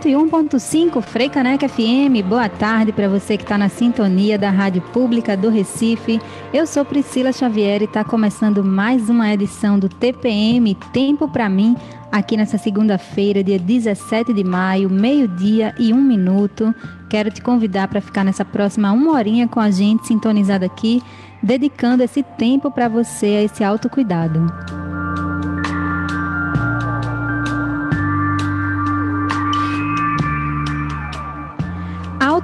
101.5 Frei Caneca FM. Boa tarde para você que está na sintonia da Rádio Pública do Recife. Eu sou Priscila Xavier e está começando mais uma edição do TPM Tempo para mim, aqui nessa segunda-feira, dia 17 de maio, meio-dia e um minuto. Quero te convidar para ficar nessa próxima uma horinha com a gente, sintonizada aqui, dedicando esse tempo para você, a esse autocuidado.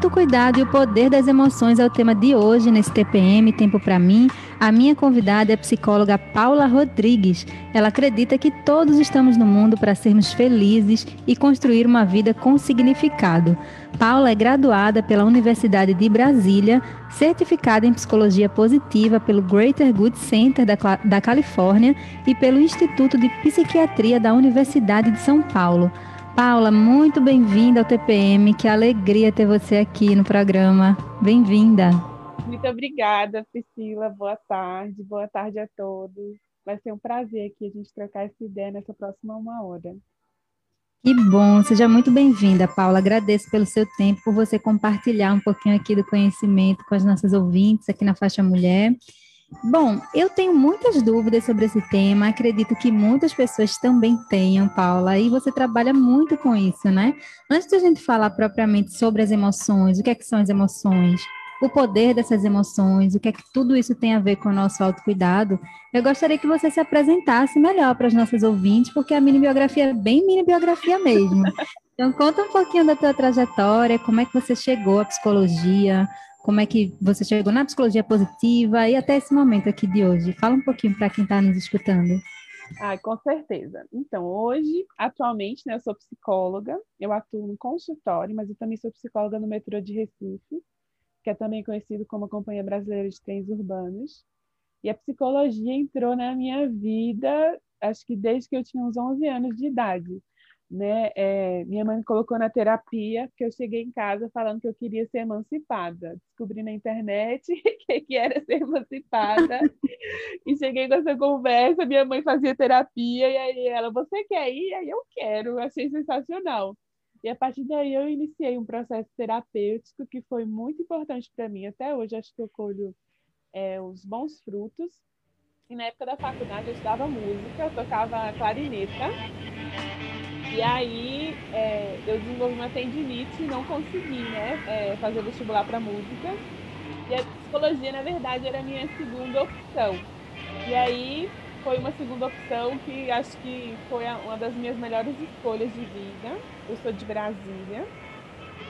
Autocuidado e o poder das emoções é o tema de hoje nesse TPM Tempo para mim. A minha convidada é a psicóloga Paula Rodrigues. Ela acredita que todos estamos no mundo para sermos felizes e construir uma vida com significado. Paula é graduada pela Universidade de Brasília, certificada em psicologia positiva pelo Greater Good Center da, da Califórnia e pelo Instituto de Psiquiatria da Universidade de São Paulo. Paula, muito bem-vinda ao TPM. Que alegria ter você aqui no programa. Bem-vinda. Muito obrigada, Priscila. Boa tarde. Boa tarde a todos. Vai ser um prazer aqui a gente trocar essa ideia nessa próxima uma hora. Que bom, seja muito bem-vinda, Paula. Agradeço pelo seu tempo, por você compartilhar um pouquinho aqui do conhecimento com as nossas ouvintes aqui na Faixa Mulher. Bom, eu tenho muitas dúvidas sobre esse tema, acredito que muitas pessoas também tenham, Paula, e você trabalha muito com isso, né? Antes de a gente falar propriamente sobre as emoções, o que, é que são as emoções, o poder dessas emoções, o que é que tudo isso tem a ver com o nosso autocuidado, eu gostaria que você se apresentasse melhor para as nossas ouvintes, porque a mini biografia é bem mini biografia mesmo. Então, conta um pouquinho da tua trajetória, como é que você chegou à psicologia, como é que você chegou na psicologia positiva e até esse momento aqui de hoje. Fala um pouquinho para quem está nos escutando. Ah, com certeza. Então, hoje, atualmente, né, eu sou psicóloga, eu atuo no consultório, mas eu também sou psicóloga no metrô de Recife, que é também conhecido como a Companhia Brasileira de Trens Urbanos. E a psicologia entrou na minha vida, acho que desde que eu tinha uns 11 anos de idade né? É, minha mãe me colocou na terapia, porque eu cheguei em casa falando que eu queria ser emancipada. Descobri na internet que, que era ser emancipada. e cheguei com essa conversa, minha mãe fazia terapia, e aí ela, você quer ir? Aí eu quero, achei sensacional. E a partir daí eu iniciei um processo terapêutico que foi muito importante para mim. Até hoje acho que eu colho é, os bons frutos. E na época da faculdade eu estudava música, eu tocava clarineta. E aí é, eu desenvolvi uma tendinite e não consegui né, é, fazer vestibular para música. E a psicologia, na verdade, era a minha segunda opção. E aí foi uma segunda opção que acho que foi uma das minhas melhores escolhas de vida. Eu sou de Brasília.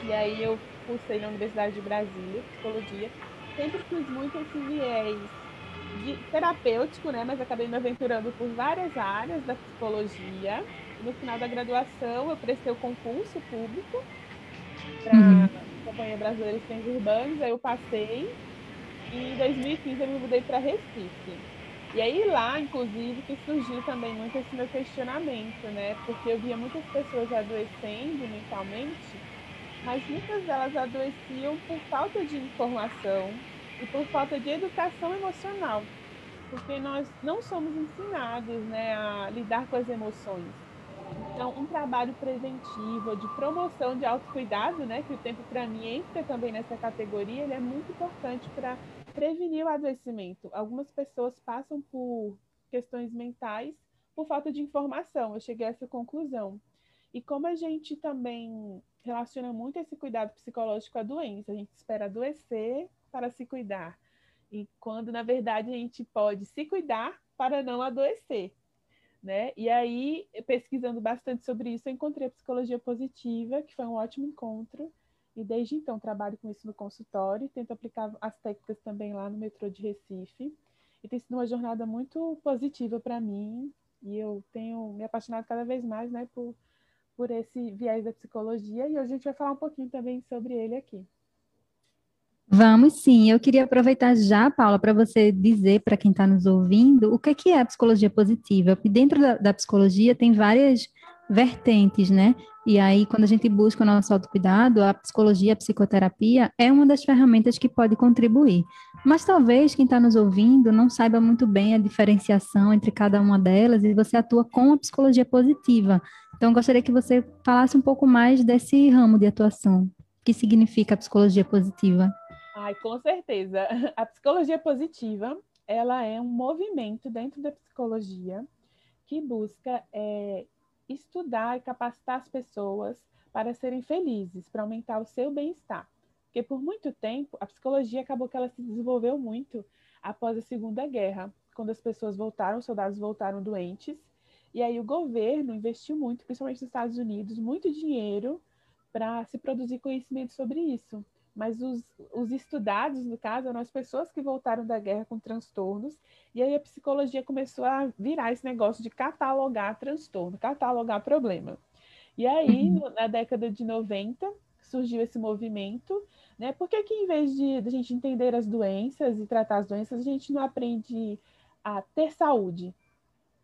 E aí eu cursei na Universidade de Brasília, psicologia. Sempre fiz muito esse viés de terapêutico, né? Mas acabei me aventurando por várias áreas da psicologia no final da graduação, eu prestei o concurso público para uhum. Companhia Brasileira de Ciências Urbanas, aí eu passei e em 2015 eu me mudei para Recife. E aí lá, inclusive, que surgiu também muito esse meu questionamento, né? Porque eu via muitas pessoas adoecendo mentalmente, mas muitas delas adoeciam por falta de informação e por falta de educação emocional, porque nós não somos ensinados, né, a lidar com as emoções. Então, um trabalho preventivo, de promoção de autocuidado, né, que o tempo para mim entra também nessa categoria, ele é muito importante para prevenir o adoecimento. Algumas pessoas passam por questões mentais por falta de informação. Eu cheguei a essa conclusão. E como a gente também relaciona muito esse cuidado psicológico à doença, a gente espera adoecer para se cuidar. E quando, na verdade, a gente pode se cuidar para não adoecer né? E aí, pesquisando bastante sobre isso, eu encontrei a psicologia positiva, que foi um ótimo encontro. E desde então trabalho com isso no consultório, tento aplicar as técnicas também lá no metrô de Recife. E tem sido uma jornada muito positiva para mim. E eu tenho me apaixonado cada vez mais, né, por, por esse viés da psicologia. E hoje a gente vai falar um pouquinho também sobre ele aqui. Vamos sim. Eu queria aproveitar já, Paula, para você dizer para quem está nos ouvindo o que é, que é a psicologia positiva. Porque dentro da, da, psicologia tem várias vertentes, né? E aí, quando a gente busca o nosso autocuidado, a psicologia, a psicoterapia é uma das ferramentas que pode contribuir. Mas talvez quem está nos ouvindo não saiba muito bem a diferenciação entre cada uma delas e você atua com a psicologia positiva. Então, gostaria que você falasse um pouco mais desse ramo de atuação. O que significa a psicologia positiva? Ai, com certeza. A psicologia positiva, ela é um movimento dentro da psicologia que busca é, estudar e capacitar as pessoas para serem felizes, para aumentar o seu bem-estar. Porque por muito tempo, a psicologia acabou que ela se desenvolveu muito após a Segunda Guerra, quando as pessoas voltaram, os soldados voltaram doentes, e aí o governo investiu muito, principalmente nos Estados Unidos, muito dinheiro para se produzir conhecimento sobre isso mas os, os estudados, no caso, eram as pessoas que voltaram da guerra com transtornos, e aí a psicologia começou a virar esse negócio de catalogar transtorno, catalogar problema. E aí, uhum. na década de 90, surgiu esse movimento, né? Porque que em vez de, de a gente entender as doenças e tratar as doenças, a gente não aprende a ter saúde?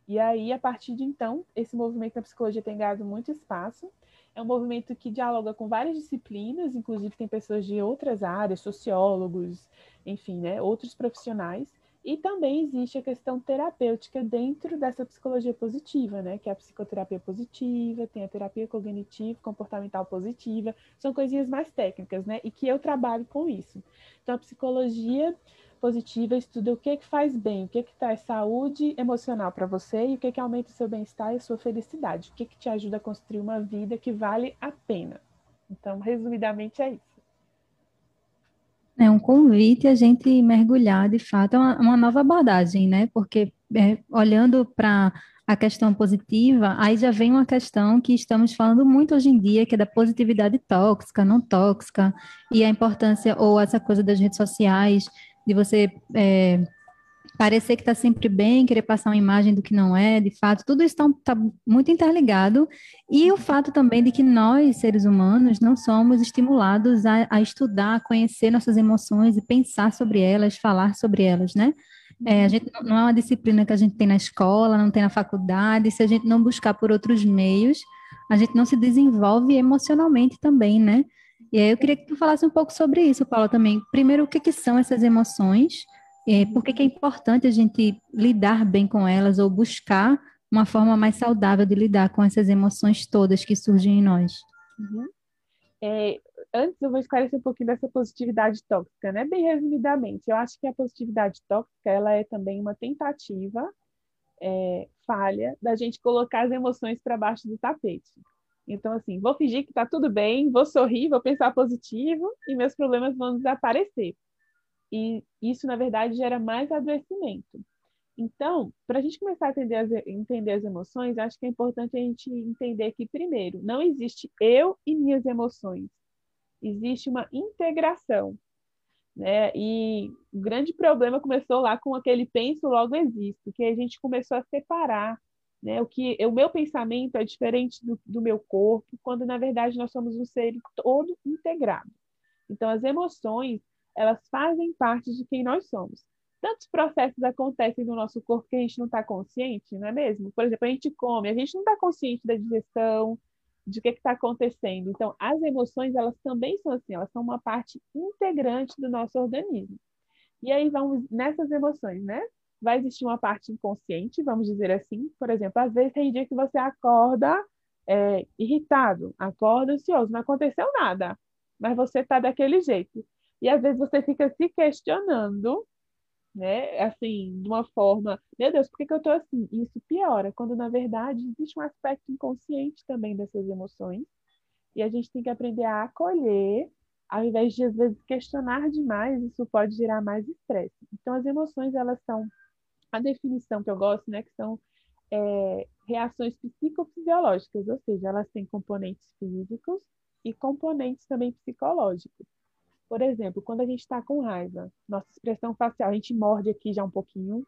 E aí, a partir de então, esse movimento da psicologia tem ganhado muito espaço, é um movimento que dialoga com várias disciplinas, inclusive tem pessoas de outras áreas, sociólogos, enfim, né, outros profissionais. E também existe a questão terapêutica dentro dessa psicologia positiva, né? Que é a psicoterapia positiva, tem a terapia cognitiva, comportamental positiva, são coisinhas mais técnicas, né? E que eu trabalho com isso. Então, a psicologia positiva estuda o que, que faz bem, o que, que traz saúde emocional para você e o que, que aumenta o seu bem-estar e a sua felicidade, o que, que te ajuda a construir uma vida que vale a pena. Então, resumidamente, é isso. É um convite a gente mergulhar, de fato, é uma, uma nova abordagem, né? Porque é, olhando para a questão positiva, aí já vem uma questão que estamos falando muito hoje em dia, que é da positividade tóxica, não tóxica, e a importância, ou essa coisa das redes sociais, de você é, parecer que está sempre bem, querer passar uma imagem do que não é, de fato, tudo isso está tá muito interligado. E o fato também de que nós, seres humanos, não somos estimulados a, a estudar, a conhecer nossas emoções e pensar sobre elas, falar sobre elas, né? É, a gente não é uma disciplina que a gente tem na escola, não tem na faculdade, se a gente não buscar por outros meios, a gente não se desenvolve emocionalmente também, né? E aí eu queria que tu falasse um pouco sobre isso, Paula, também. Primeiro, o que, que são essas emoções? É, por que, que é importante a gente lidar bem com elas ou buscar uma forma mais saudável de lidar com essas emoções todas que surgem em nós? Uhum. É, antes eu vou esclarecer um pouquinho dessa positividade tóxica, né? Bem resumidamente, eu acho que a positividade tóxica ela é também uma tentativa é, falha da gente colocar as emoções para baixo do tapete. Então, assim, vou fingir que está tudo bem, vou sorrir, vou pensar positivo e meus problemas vão desaparecer. E isso, na verdade, gera mais adoecimento. Então, para a gente começar a entender as, entender as emoções, acho que é importante a gente entender que, primeiro, não existe eu e minhas emoções. Existe uma integração. Né? E o grande problema começou lá com aquele penso, logo existo, que a gente começou a separar né? O, que, o meu pensamento é diferente do, do meu corpo, quando na verdade nós somos um ser todo integrado. Então, as emoções, elas fazem parte de quem nós somos. Tantos processos acontecem no nosso corpo que a gente não está consciente, não é mesmo? Por exemplo, a gente come, a gente não está consciente da digestão, de o que está acontecendo. Então, as emoções, elas também são assim, elas são uma parte integrante do nosso organismo. E aí vamos nessas emoções, né? Vai existir uma parte inconsciente, vamos dizer assim. Por exemplo, às vezes tem dia que você acorda é, irritado, acorda ansioso, não aconteceu nada, mas você está daquele jeito. E às vezes você fica se questionando, né? Assim, de uma forma, meu Deus, por que, que eu estou assim? E isso piora, quando na verdade existe um aspecto inconsciente também dessas emoções. E a gente tem que aprender a acolher ao invés de às vezes questionar demais, isso pode gerar mais estresse. Então as emoções elas são a definição que eu gosto, né, que são é, reações psicofisiológicas, ou seja, elas têm componentes físicos e componentes também psicológicos. Por exemplo, quando a gente está com raiva, nossa expressão facial, a gente morde aqui já um pouquinho,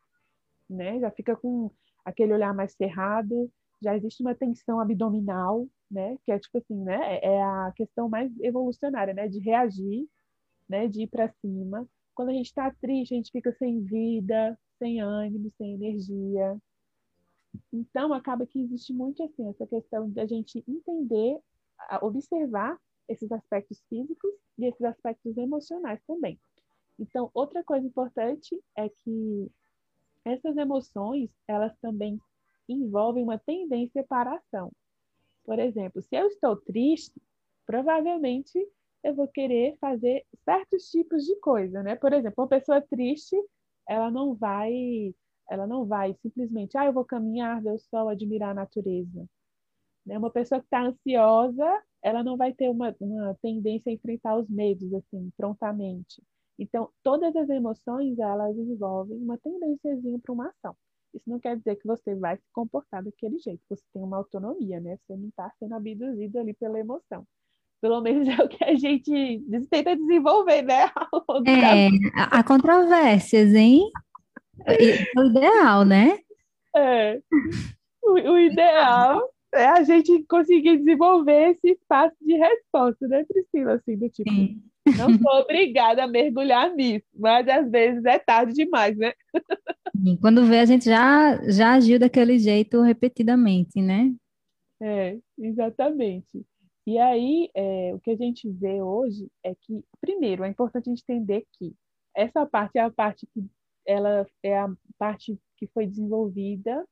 né? Já fica com aquele olhar mais cerrado, já existe uma tensão abdominal, né? Que é tipo assim, né? É, é a questão mais evolucionária, né? De reagir, né? De ir para cima. Quando a gente está triste, a gente fica sem vida, sem ânimo, sem energia. Então, acaba que existe muito assim, essa questão da gente entender, observar esses aspectos físicos e esses aspectos emocionais também. Então, outra coisa importante é que essas emoções, elas também envolvem uma tendência para a ação. Por exemplo, se eu estou triste, provavelmente eu vou querer fazer certos tipos de coisa, né? Por exemplo, uma pessoa triste, ela não vai, ela não vai simplesmente, ah, eu vou caminhar, ver o sol, admirar a natureza. Né? Uma pessoa que está ansiosa, ela não vai ter uma, uma tendência a enfrentar os medos assim prontamente. Então, todas as emoções, elas envolvem uma tendênciazinha para uma ação. Isso não quer dizer que você vai se comportar daquele jeito. Você tem uma autonomia, né? Você não está sendo abduzido ali pela emoção. Pelo menos é o que a gente tenta desenvolver, né? É, há controvérsias, hein? O ideal, né? É. O, o ideal é a gente conseguir desenvolver esse espaço de resposta, né, Priscila? Assim, do tipo, Sim. não sou obrigada a mergulhar nisso, mas às vezes é tarde demais, né? Quando vê, a gente já, já agiu daquele jeito repetidamente, né? É, exatamente. E aí, é, o que a gente vê hoje é que, primeiro, é importante a gente entender que essa parte é a parte que ela é a parte que foi desenvolvida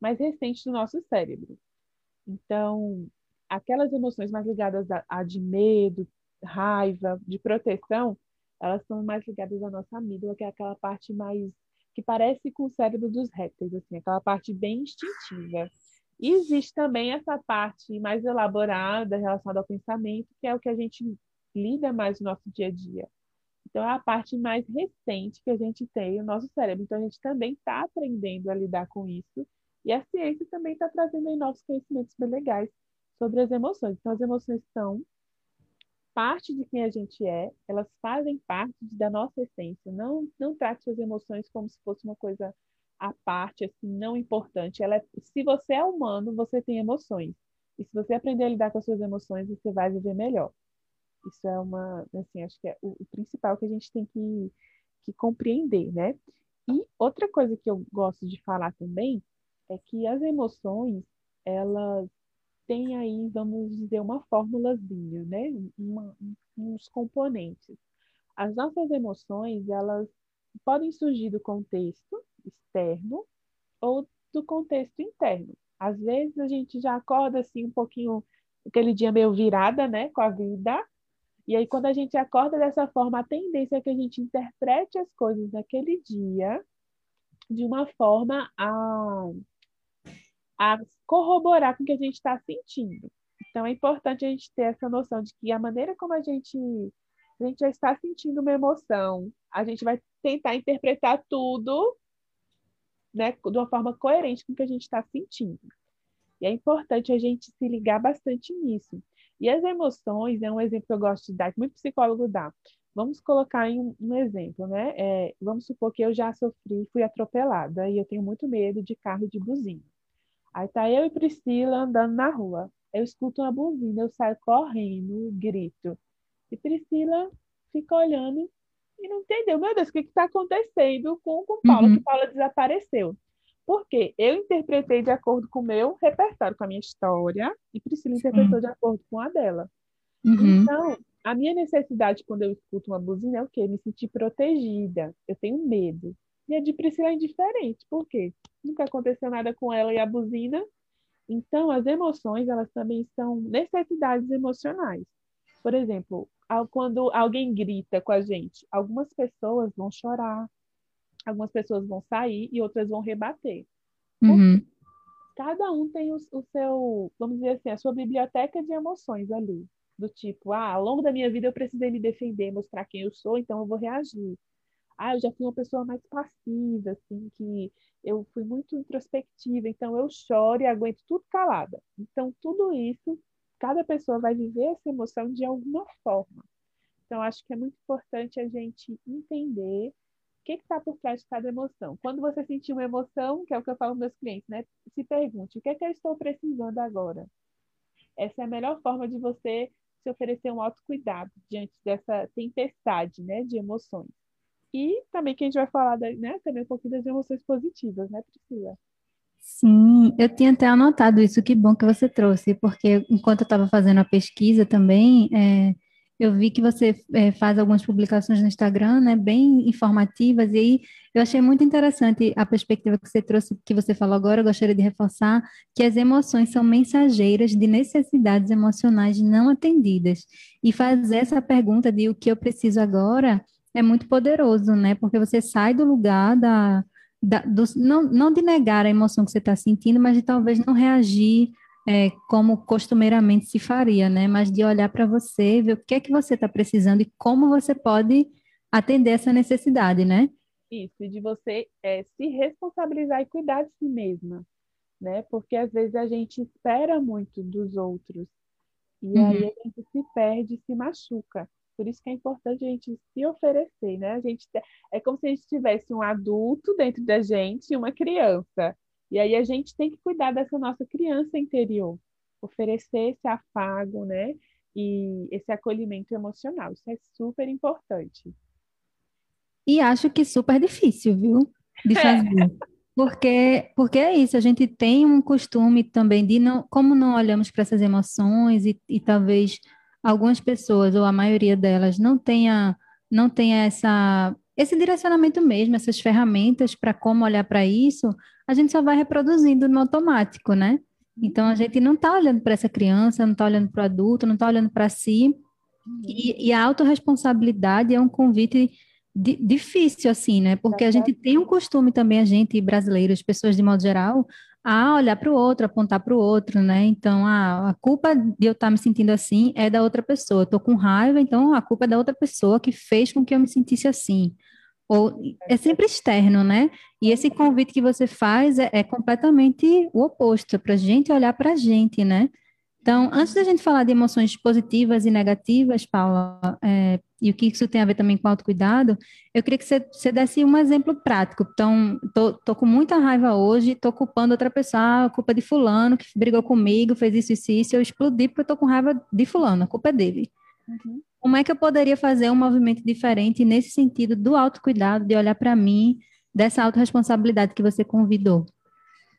mais recente do nosso cérebro. Então, aquelas emoções mais ligadas a, a de medo, raiva, de proteção, elas são mais ligadas à nossa amígdala, que é aquela parte mais que parece com o cérebro dos répteis, assim, aquela parte bem instintiva. E existe também essa parte mais elaborada relacionada ao pensamento, que é o que a gente lida mais no nosso dia a dia. Então, é a parte mais recente que a gente tem no nosso cérebro. Então, a gente também está aprendendo a lidar com isso. E a ciência também está trazendo aí novos conhecimentos bem legais sobre as emoções. Então, as emoções são parte de quem a gente é, elas fazem parte da nossa essência. Não, não trate suas emoções como se fosse uma coisa à parte, assim, não importante. Ela é, se você é humano, você tem emoções. E se você aprender a lidar com as suas emoções, você vai viver melhor. Isso é uma, assim, acho que é o, o principal que a gente tem que, que compreender, né? E outra coisa que eu gosto de falar também é que as emoções, elas têm aí, vamos dizer, uma formulazinha, né? Uma, uns componentes. As nossas emoções, elas podem surgir do contexto externo ou do contexto interno. Às vezes a gente já acorda assim um pouquinho, aquele dia meio virada, né, com a vida, e aí, quando a gente acorda dessa forma, a tendência é que a gente interprete as coisas naquele dia de uma forma a, a corroborar com o que a gente está sentindo. Então, é importante a gente ter essa noção de que a maneira como a gente, a gente já está sentindo uma emoção, a gente vai tentar interpretar tudo né, de uma forma coerente com o que a gente está sentindo. E é importante a gente se ligar bastante nisso. E as emoções é um exemplo que eu gosto de dar, que muito psicólogo dá. Vamos colocar um, um exemplo, né? É, vamos supor que eu já sofri, fui atropelada e eu tenho muito medo de carro de buzina. Aí tá eu e Priscila andando na rua. Eu escuto uma buzina, eu saio correndo, grito. E Priscila fica olhando e não entendeu. Meu Deus, o que está acontecendo com, com Paula? Uhum. Que Paula desapareceu. Porque eu interpretei de acordo com o meu repertório, com a minha história, e Priscila interpretou de acordo com a dela. Uhum. Então, a minha necessidade quando eu escuto uma buzina é o quê? Me sentir protegida. Eu tenho medo. E a de Priscila é indiferente. Por quê? Nunca aconteceu nada com ela e a buzina. Então, as emoções, elas também são necessidades emocionais. Por exemplo, quando alguém grita com a gente, algumas pessoas vão chorar, algumas pessoas vão sair e outras vão rebater. Uhum. Cada um tem o, o, seu, vamos dizer assim, a sua biblioteca de emoções ali. Do tipo, ah, ao longo da minha vida eu precisei me defender, mostrar quem eu sou, então eu vou reagir. Ah, eu já fui uma pessoa mais passiva, assim, que eu fui muito introspectiva, então eu choro e aguento tudo calada. Então, tudo isso, cada pessoa vai viver essa emoção de alguma forma. Então, acho que é muito importante a gente entender o que está por trás de cada emoção? Quando você sentir uma emoção, que é o que eu falo com meus clientes, né? Se pergunte, o que é que eu estou precisando agora? Essa é a melhor forma de você se oferecer um autocuidado diante dessa tempestade, né, de emoções. E também que a gente vai falar, né, também um pouquinho das emoções positivas, né, Priscila? Sim, eu tinha até anotado isso, que bom que você trouxe, porque enquanto eu estava fazendo a pesquisa também, é, eu vi que você é, faz algumas publicações no Instagram, né, bem informativas, e aí eu achei muito interessante a perspectiva que você trouxe, que você falou agora, eu gostaria de reforçar que as emoções são mensageiras de necessidades emocionais não atendidas. E fazer essa pergunta de o que eu preciso agora é muito poderoso, né, porque você sai do lugar da, da do, não, não de negar a emoção que você está sentindo, mas de talvez não reagir é, como costumeiramente se faria, né? Mas de olhar para você, ver o que é que você está precisando e como você pode atender essa necessidade, né? Isso, de você é, se responsabilizar e cuidar de si mesma, né? Porque às vezes a gente espera muito dos outros e uhum. aí a gente se perde, se machuca. Por isso que é importante a gente se oferecer, né? A gente é como se a gente tivesse um adulto dentro da gente e uma criança. E aí a gente tem que cuidar dessa nossa criança interior, oferecer esse afago, né? E esse acolhimento emocional. Isso é super importante. E acho que super difícil, viu? De é. fazer. É. Porque, porque é isso, a gente tem um costume também de não, como não olhamos para essas emoções e, e talvez algumas pessoas, ou a maioria delas, não tenha, não tenha essa, esse direcionamento mesmo, essas ferramentas para como olhar para isso, a gente só vai reproduzindo no automático, né? Então a gente não está olhando para essa criança, não está olhando para o adulto, não está olhando para si. E, e, a autorresponsabilidade é um convite di, difícil, assim, né? Porque a gente tem um costume também, a gente, brasileiros, pessoas de modo geral, a olhar para o outro, apontar para o outro, né? Então, a, a culpa de eu estar me sentindo assim é da outra pessoa. Estou com raiva, então a culpa é da outra pessoa que fez com que eu me sentisse assim ou é sempre externo, né? E esse convite que você faz é, é completamente o oposto, para a gente olhar para a gente, né? Então, antes da gente falar de emoções positivas e negativas, Paula, é, e o que isso tem a ver também com autocuidado, eu queria que você, você desse um exemplo prático. Então, tô, tô com muita raiva hoje, tô culpando outra pessoa, ah, a culpa é de fulano, que brigou comigo, fez isso, isso, isso, eu explodi porque eu tô com raiva de fulano, a culpa é dele. Uhum. Como é que eu poderia fazer um movimento diferente nesse sentido do autocuidado, de olhar para mim, dessa autorresponsabilidade que você convidou?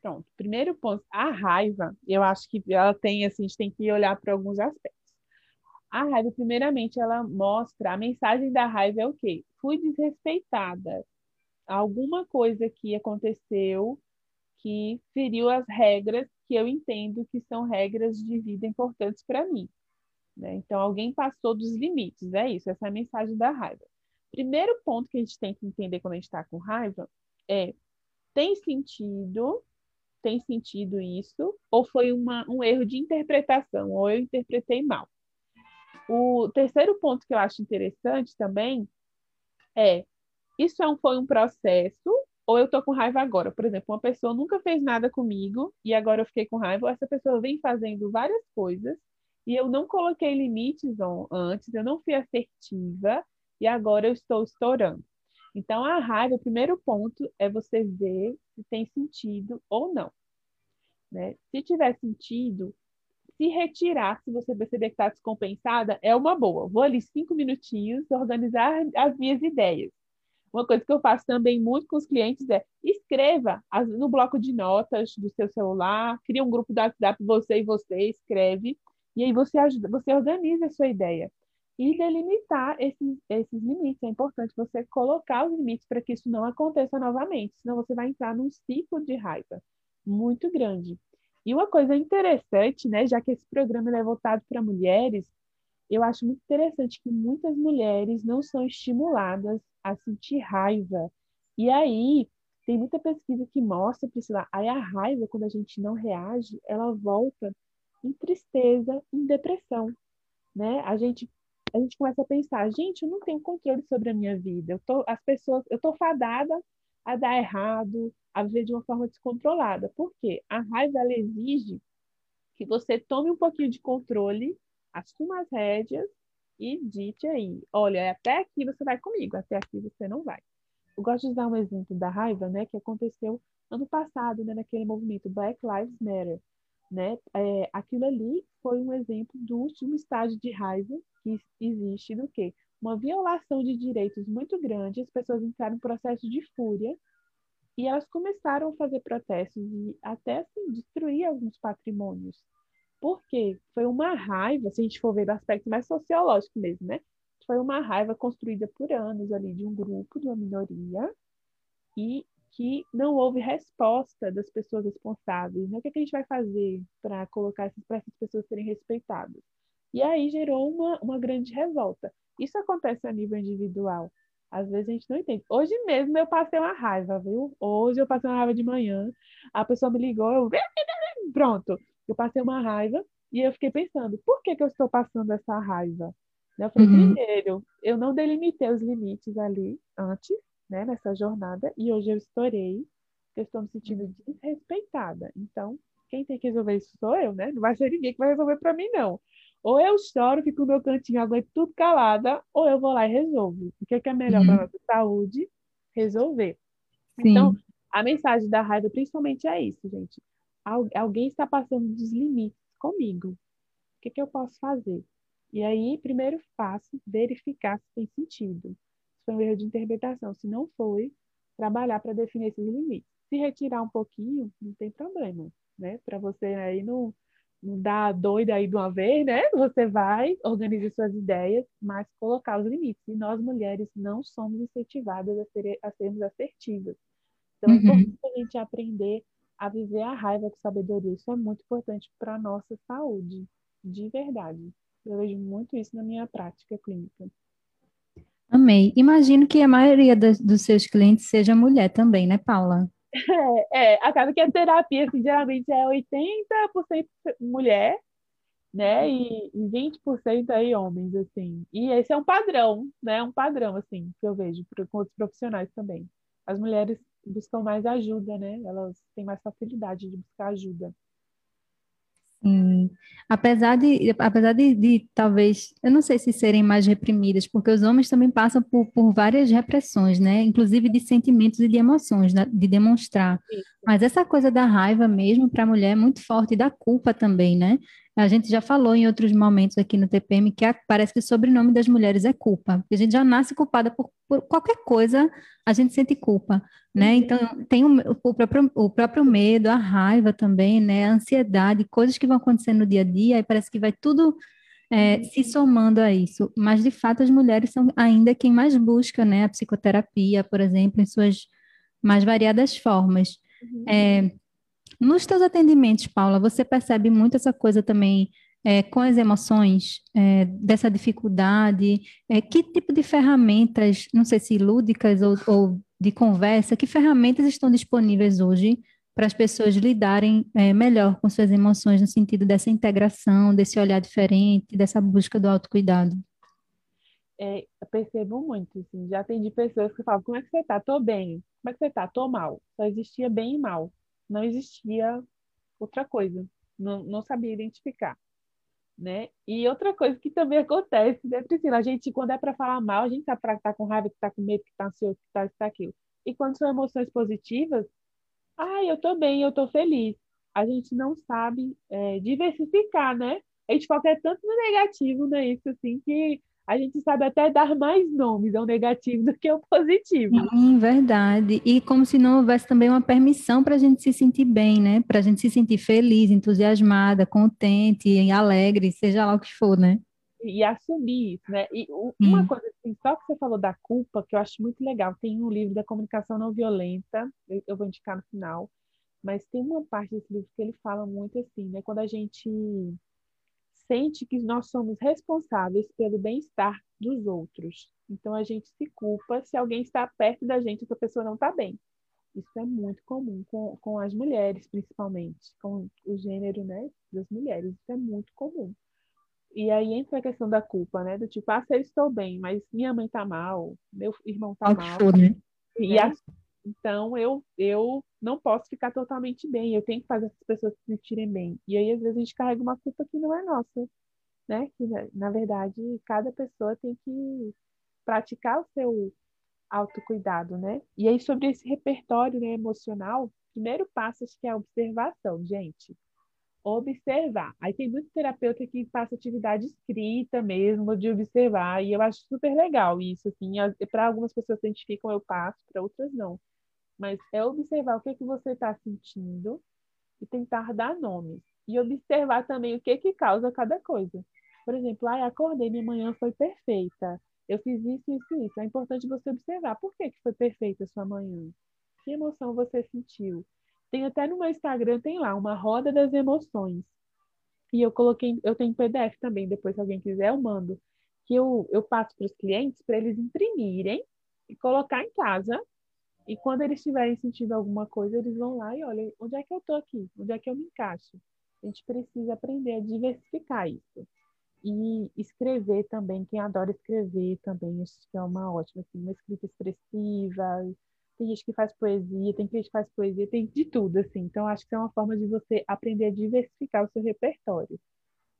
Pronto, primeiro ponto, a raiva, eu acho que ela tem, assim, a gente tem que olhar para alguns aspectos. A raiva, primeiramente, ela mostra, a mensagem da raiva é o quê? Fui desrespeitada. Alguma coisa que aconteceu que feriu as regras que eu entendo que são regras de vida importantes para mim. Né? Então, alguém passou dos limites, é isso, essa é a mensagem da raiva. Primeiro ponto que a gente tem que entender quando a gente está com raiva é: tem sentido, tem sentido isso, ou foi uma, um erro de interpretação, ou eu interpretei mal. O terceiro ponto que eu acho interessante também é: isso é um, foi um processo, ou eu tô com raiva agora? Por exemplo, uma pessoa nunca fez nada comigo e agora eu fiquei com raiva, ou essa pessoa vem fazendo várias coisas e eu não coloquei limites antes, eu não fui assertiva e agora eu estou estourando. Então, a raiva, o primeiro ponto é você ver se tem sentido ou não. Né? Se tiver sentido, se retirar, se você perceber que está descompensada, é uma boa. Vou ali cinco minutinhos organizar as minhas ideias. Uma coisa que eu faço também muito com os clientes é escreva no bloco de notas do seu celular, cria um grupo do WhatsApp, você e você, escreve e aí você ajuda, você organiza a sua ideia e delimitar esses, esses limites. É importante você colocar os limites para que isso não aconteça novamente, senão você vai entrar num ciclo de raiva muito grande. E uma coisa interessante, né, já que esse programa é voltado para mulheres, eu acho muito interessante que muitas mulheres não são estimuladas a sentir raiva. E aí, tem muita pesquisa que mostra, Priscila, aí a raiva, quando a gente não reage, ela volta em tristeza, em depressão, né? A gente a gente começa a pensar, gente, eu não tenho controle sobre a minha vida. Eu tô as pessoas, eu tô fadada a dar errado, a viver de uma forma descontrolada. Por quê? A raiva ela exige que você tome um pouquinho de controle, assuma as rédeas e dite aí, olha, até aqui você vai comigo, até aqui você não vai. Eu gosto de dar um exemplo da raiva, né, que aconteceu ano passado, né, naquele movimento Black Lives Matter né? É, aquilo ali foi um exemplo do último estágio de raiva que existe do que uma violação de direitos muito grande, as pessoas entraram em processo de fúria E elas começaram a fazer protestos e até assim, destruir alguns patrimônios. Por quê? Foi uma raiva, se a gente for ver do aspecto mais sociológico mesmo, né? Foi uma raiva construída por anos ali de um grupo, de uma minoria, e que não houve resposta das pessoas responsáveis. Né? O que, é que a gente vai fazer para colocar essas, essas pessoas serem respeitadas? E aí gerou uma, uma grande revolta. Isso acontece a nível individual. Às vezes a gente não entende. Hoje mesmo eu passei uma raiva, viu? Hoje eu passei uma raiva de manhã. A pessoa me ligou, eu. Pronto. Eu passei uma raiva e eu fiquei pensando, por que, que eu estou passando essa raiva? Eu falei, uhum. primeiro, eu não delimitei os limites ali antes, né, nessa jornada, e hoje eu estourei, eu estou me sentindo desrespeitada. Então, quem tem que resolver isso sou eu, né? Não vai ser ninguém que vai resolver para mim, não. Ou eu choro, fico no meu cantinho, aguento tudo calada, ou eu vou lá e resolvo. O que é, que é melhor uhum. para nossa saúde? Resolver. Sim. Então, a mensagem da raiva principalmente é isso, gente. alguém está passando dos limites comigo. O que, é que eu posso fazer? E aí, primeiro passo, verificar se tem sentido. Foi um erro de interpretação. Se não foi, trabalhar para definir esses limites. Se retirar um pouquinho, não tem problema, né? Para você aí não não dá doida aí de uma vez, né? Você vai, organiza suas ideias, mas colocar os limites. E nós, mulheres, não somos incentivadas a, ser, a sermos assertivas. Então, é uhum. é importante a gente aprender a viver a raiva com sabedoria. Isso é muito importante para a nossa saúde, de verdade. Eu vejo muito isso na minha prática clínica. Amei. Imagino que a maioria das, dos seus clientes seja mulher também, né, Paula? É, é, acaba que a terapia assim, geralmente é 80% mulher, né? E, e 20% aí homens, assim. E esse é um padrão, né? Um padrão, assim, que eu vejo com outros profissionais também. As mulheres buscam mais ajuda, né? Elas têm mais facilidade de buscar ajuda. Sim. Apesar de, apesar de, de, talvez, eu não sei se serem mais reprimidas, porque os homens também passam por, por várias repressões, né? Inclusive de sentimentos e de emoções, né? de demonstrar. Isso. Mas essa coisa da raiva mesmo para a mulher é muito forte, e da culpa também, né? A gente já falou em outros momentos aqui no TPM que a, parece que o sobrenome das mulheres é culpa. A gente já nasce culpada por, por qualquer coisa, a gente sente culpa, né? Uhum. Então, tem o, o, próprio, o próprio medo, a raiva também, né? A ansiedade, coisas que vão acontecendo no dia a dia, e parece que vai tudo é, se somando a isso. Mas, de fato, as mulheres são ainda quem mais busca, né? A psicoterapia, por exemplo, em suas mais variadas formas. Uhum. É, nos teus atendimentos, Paula, você percebe muito essa coisa também é, com as emoções, é, dessa dificuldade? É, que tipo de ferramentas, não sei se lúdicas ou, ou, de conversa, que ferramentas estão disponíveis hoje para as pessoas lidarem é, melhor com suas emoções, no sentido dessa integração, desse olhar diferente, dessa busca do autocuidado? É, eu percebo muito, assim, já atendi pessoas que falam, como é que você está? Tô bem. Como é que você está? Tô mal. Só existia bem e mal não existia outra coisa, não, não sabia identificar. Né? E outra coisa que também acontece, né, Priscila? A gente, quando é para falar mal, a gente sabe que está com raiva, que está com medo, que está ansioso, que está isso, tá aquilo. E quando são emoções positivas, ah, eu estou bem, eu estou feliz. A gente não sabe é, diversificar, né? A gente foca tanto no negativo, né? Isso assim, que a gente sabe até dar mais nomes ao negativo do que ao positivo. Sim, verdade. E como se não houvesse também uma permissão para a gente se sentir bem, né? Para a gente se sentir feliz, entusiasmada, contente, alegre, seja lá o que for, né? E assumir isso, né? E uma coisa assim, só que você falou da culpa, que eu acho muito legal, tem um livro da comunicação não violenta, eu vou indicar no final, mas tem uma parte desse livro que ele fala muito assim, né? Quando a gente sente que nós somos responsáveis pelo bem-estar dos outros. Então a gente se culpa se alguém está perto da gente e essa pessoa não está bem. Isso é muito comum com, com as mulheres, principalmente, com o gênero né, das mulheres. Isso é muito comum. E aí entra a questão da culpa, né? Do tipo, ah, se eu estou bem, mas minha mãe está mal, meu irmão está mal. né? E é. Então, eu, eu não posso ficar totalmente bem, eu tenho que fazer as pessoas se sentirem bem. E aí, às vezes, a gente carrega uma culpa que não é nossa, né? Que, na verdade, cada pessoa tem que praticar o seu autocuidado, né? E aí, sobre esse repertório né, emocional, primeiro passo acho que é a observação, gente. Observar. Aí tem muito terapeuta que passa atividade escrita mesmo, de observar, e eu acho super legal isso, assim. Para algumas pessoas se identificam, eu passo, para outras não mas é observar o que, que você está sentindo e tentar dar nomes. E observar também o que, que causa cada coisa. Por exemplo, ah, acordei, minha manhã foi perfeita. Eu fiz isso, isso, isso. É importante você observar por que, que foi perfeita a sua manhã. Que emoção você sentiu? Tem até no meu Instagram, tem lá uma roda das emoções. E eu coloquei, eu tenho PDF também, depois se alguém quiser eu mando, que eu, eu passo para os clientes para eles imprimirem e colocar em casa. E quando eles estiverem sentindo alguma coisa, eles vão lá e olhem, onde é que eu estou aqui? Onde é que eu me encaixo? A gente precisa aprender a diversificar isso. E escrever também, quem adora escrever também, acho que é uma ótima, assim, uma escrita expressiva, tem gente que faz poesia, tem gente que faz poesia, tem de tudo, assim. Então, acho que é uma forma de você aprender a diversificar o seu repertório.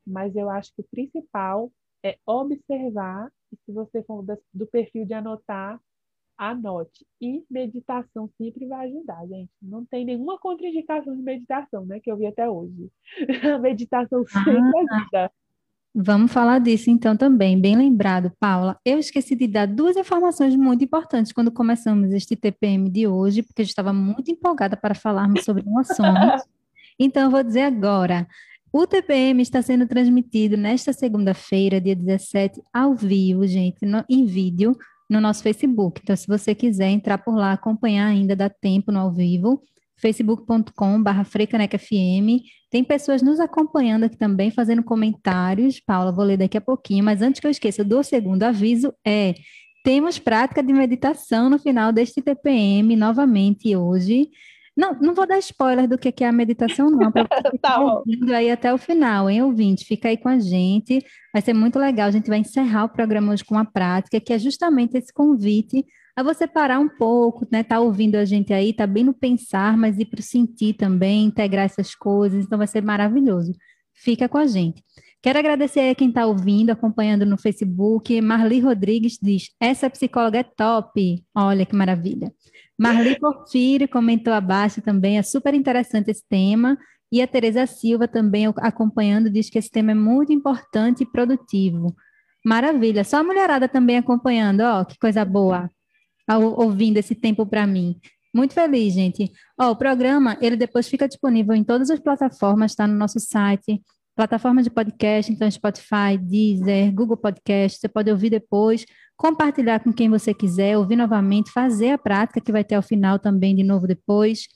Mas eu acho que o principal é observar, e se você for do perfil de anotar, anote. E meditação sempre vai ajudar, gente. Não tem nenhuma contraindicação de meditação, né? Que eu vi até hoje. A meditação sempre ah, ajuda. Vamos falar disso então também, bem lembrado, Paula. Eu esqueci de dar duas informações muito importantes quando começamos este TPM de hoje, porque eu estava muito empolgada para falarmos sobre emoções. Então, eu vou dizer agora. O TPM está sendo transmitido nesta segunda-feira, dia 17, ao vivo, gente, no, em vídeo, no nosso Facebook. Então, se você quiser entrar por lá, acompanhar ainda, dá tempo no ao vivo facebook.com.br. Tem pessoas nos acompanhando aqui também, fazendo comentários. Paula, vou ler daqui a pouquinho, mas antes que eu esqueça, do segundo aviso é temos prática de meditação no final deste TPM, novamente hoje. Não, não vou dar spoiler do que é a meditação, não, você tá ouvindo aí até o final, hein, ouvinte? Fica aí com a gente, vai ser muito legal. A gente vai encerrar o programa hoje com uma prática, que é justamente esse convite a você parar um pouco, né? Tá ouvindo a gente aí, tá bem no pensar, mas ir para o sentir também, integrar essas coisas, então vai ser maravilhoso. Fica com a gente. Quero agradecer a quem está ouvindo, acompanhando no Facebook. Marli Rodrigues diz: essa psicóloga é top. Olha que maravilha. Marli Porfírio comentou abaixo também, é super interessante esse tema. E a Tereza Silva também acompanhando diz que esse tema é muito importante e produtivo. Maravilha. Só a mulherada também acompanhando, ó, que coisa boa ouvindo esse tempo para mim. Muito feliz, gente. Ó, o programa, ele depois fica disponível em todas as plataformas, está no nosso site, plataforma de podcast, então Spotify, Deezer, Google Podcast, você pode ouvir depois, compartilhar com quem você quiser, ouvir novamente, fazer a prática que vai ter ao final também de novo depois.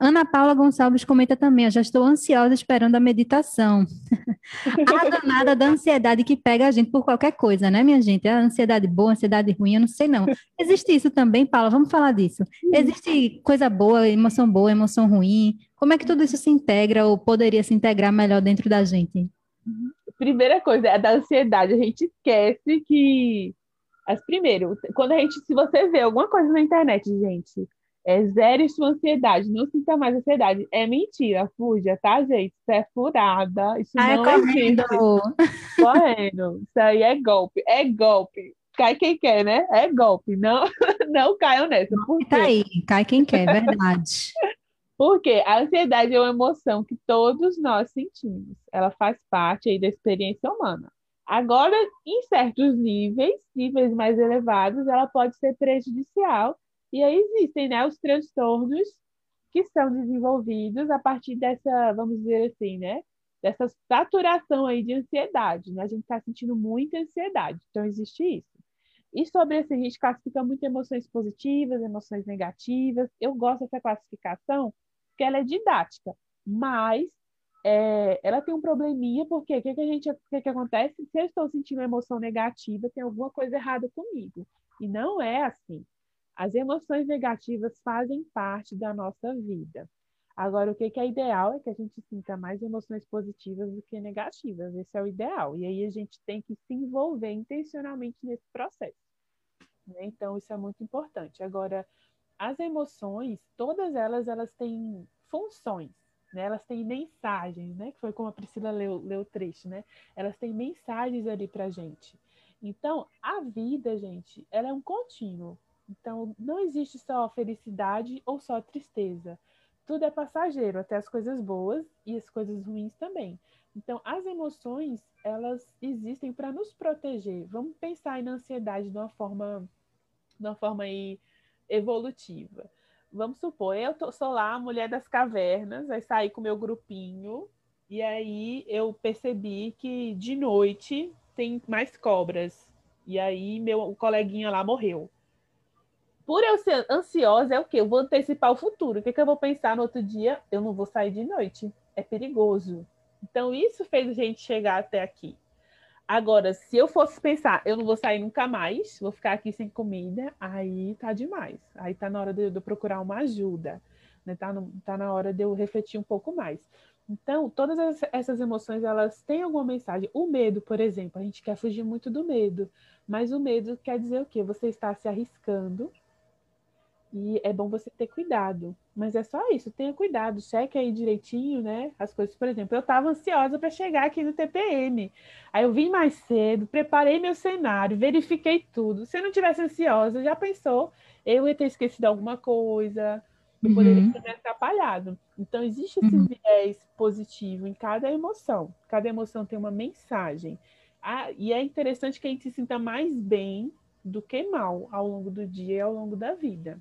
Ana Paula Gonçalves comenta também, eu já estou ansiosa esperando a meditação. a danada da ansiedade que pega a gente por qualquer coisa, né, minha gente? A ansiedade boa, a ansiedade ruim, eu não sei não. Existe isso também, Paula? Vamos falar disso. Existe coisa boa, emoção boa, emoção ruim? Como é que tudo isso se integra ou poderia se integrar melhor dentro da gente? Primeira coisa é da ansiedade. A gente esquece que mas primeiro, quando a gente, se você vê alguma coisa na internet, gente, é, zere sua ansiedade, não sinta mais ansiedade. É mentira, fuja, tá, gente? Isso é furada, isso é não é correndo. Isso aí é golpe, é golpe. Cai quem quer, né? É golpe. Não, não caiam nessa. Por Tá aí, cai quem quer, verdade. Porque a ansiedade é uma emoção que todos nós sentimos. Ela faz parte aí da experiência humana. Agora, em certos níveis, níveis mais elevados, ela pode ser prejudicial e aí existem né, os transtornos que são desenvolvidos a partir dessa, vamos dizer assim, né? Dessa saturação aí de ansiedade, né? A gente está sentindo muita ansiedade, então existe isso. E sobre esse, a gente classifica muito emoções positivas, emoções negativas. Eu gosto dessa classificação porque ela é didática, mas é, ela tem um probleminha, porque o que, que, a gente, que, que acontece? Se eu estou sentindo uma emoção negativa, tem alguma coisa errada comigo. E não é assim. As emoções negativas fazem parte da nossa vida. Agora, o que é ideal é que a gente sinta mais emoções positivas do que negativas. Esse é o ideal. E aí a gente tem que se envolver intencionalmente nesse processo. Né? Então, isso é muito importante. Agora, as emoções, todas elas, elas têm funções. Né? Elas têm mensagens, né? Que foi como a Priscila leu, leu o trecho, né? Elas têm mensagens ali pra gente. Então, a vida, gente, ela é um contínuo. Então, não existe só felicidade ou só tristeza. Tudo é passageiro, até as coisas boas e as coisas ruins também. Então, as emoções, elas existem para nos proteger. Vamos pensar na ansiedade de uma forma, de uma forma aí evolutiva. Vamos supor, eu tô, sou lá a mulher das cavernas, aí saí com o meu grupinho, e aí eu percebi que de noite tem mais cobras. E aí meu coleguinha lá morreu. Por eu ser ansiosa, é o quê? Eu vou antecipar o futuro. O que, que eu vou pensar no outro dia? Eu não vou sair de noite. É perigoso. Então, isso fez a gente chegar até aqui. Agora, se eu fosse pensar, eu não vou sair nunca mais, vou ficar aqui sem comida, aí tá demais. Aí tá na hora de, eu procurar uma ajuda, né? Tá, no, tá na hora de eu refletir um pouco mais. Então, todas essas emoções, elas têm alguma mensagem. O medo, por exemplo, a gente quer fugir muito do medo, mas o medo quer dizer o quê? Você está se arriscando e é bom você ter cuidado. Mas é só isso, tenha cuidado, cheque aí direitinho, né? As coisas, por exemplo, eu estava ansiosa para chegar aqui no TPM. Aí eu vim mais cedo, preparei meu cenário, verifiquei tudo. Se eu não tivesse ansiosa, já pensou? Eu ia ter esquecido alguma coisa, eu poderia uhum. ter me atrapalhado. Então, existe esse uhum. viés positivo em cada emoção. Cada emoção tem uma mensagem. Ah, e é interessante que a gente se sinta mais bem do que mal ao longo do dia e ao longo da vida.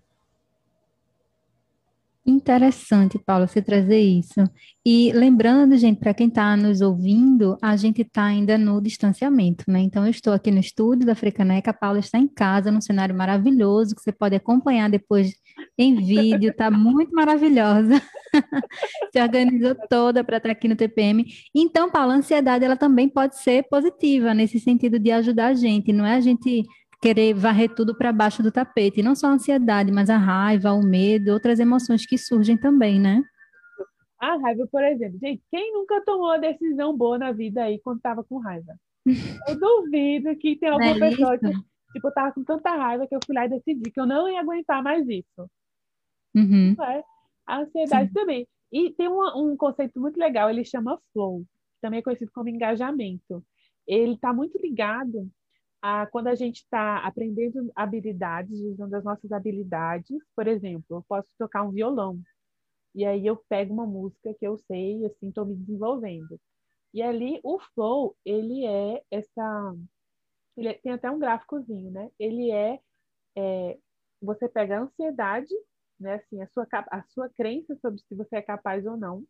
Interessante, Paulo, você trazer isso. E lembrando, gente, para quem está nos ouvindo, a gente está ainda no distanciamento, né? Então, eu estou aqui no estúdio da Frecaneca, a Paula está em casa, num cenário maravilhoso, que você pode acompanhar depois em vídeo, está muito maravilhosa. Se organizou toda para estar aqui no TPM. Então, Paula, a ansiedade, ela também pode ser positiva, nesse sentido de ajudar a gente, não é a gente querer varrer tudo para baixo do tapete. não só a ansiedade, mas a raiva, o medo, outras emoções que surgem também, né? A raiva, por exemplo. Gente, quem nunca tomou uma decisão boa na vida aí quando estava com raiva? Eu duvido que tem alguma é pessoa que, tipo, tava com tanta raiva que eu fui lá e decidi que eu não ia aguentar mais isso. Uhum. É? A ansiedade Sim. também. E tem um, um conceito muito legal, ele chama flow, também é conhecido como engajamento. Ele está muito ligado a, quando a gente está aprendendo habilidades, usando as nossas habilidades, por exemplo, eu posso tocar um violão, e aí eu pego uma música que eu sei, assim, estou me desenvolvendo. E ali o flow, ele é essa. Ele é, tem até um gráficozinho, né? Ele é, é, você pega a ansiedade, né? Assim, a sua, a sua crença sobre se você é capaz ou não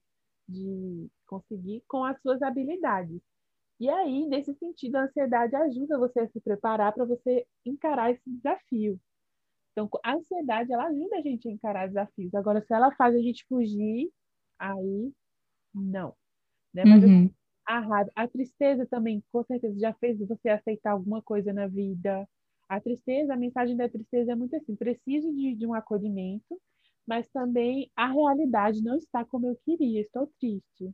de conseguir com as suas habilidades. E aí, nesse sentido, a ansiedade ajuda você a se preparar para você encarar esse desafio. Então, a ansiedade, ela ajuda a gente a encarar desafios. Agora, se ela faz a gente fugir, aí, não. Né? Mas uhum. a raiva, a tristeza também, com certeza, já fez você aceitar alguma coisa na vida. A tristeza, a mensagem da tristeza é muito assim, preciso de, de um acolhimento, mas também a realidade não está como eu queria, estou triste.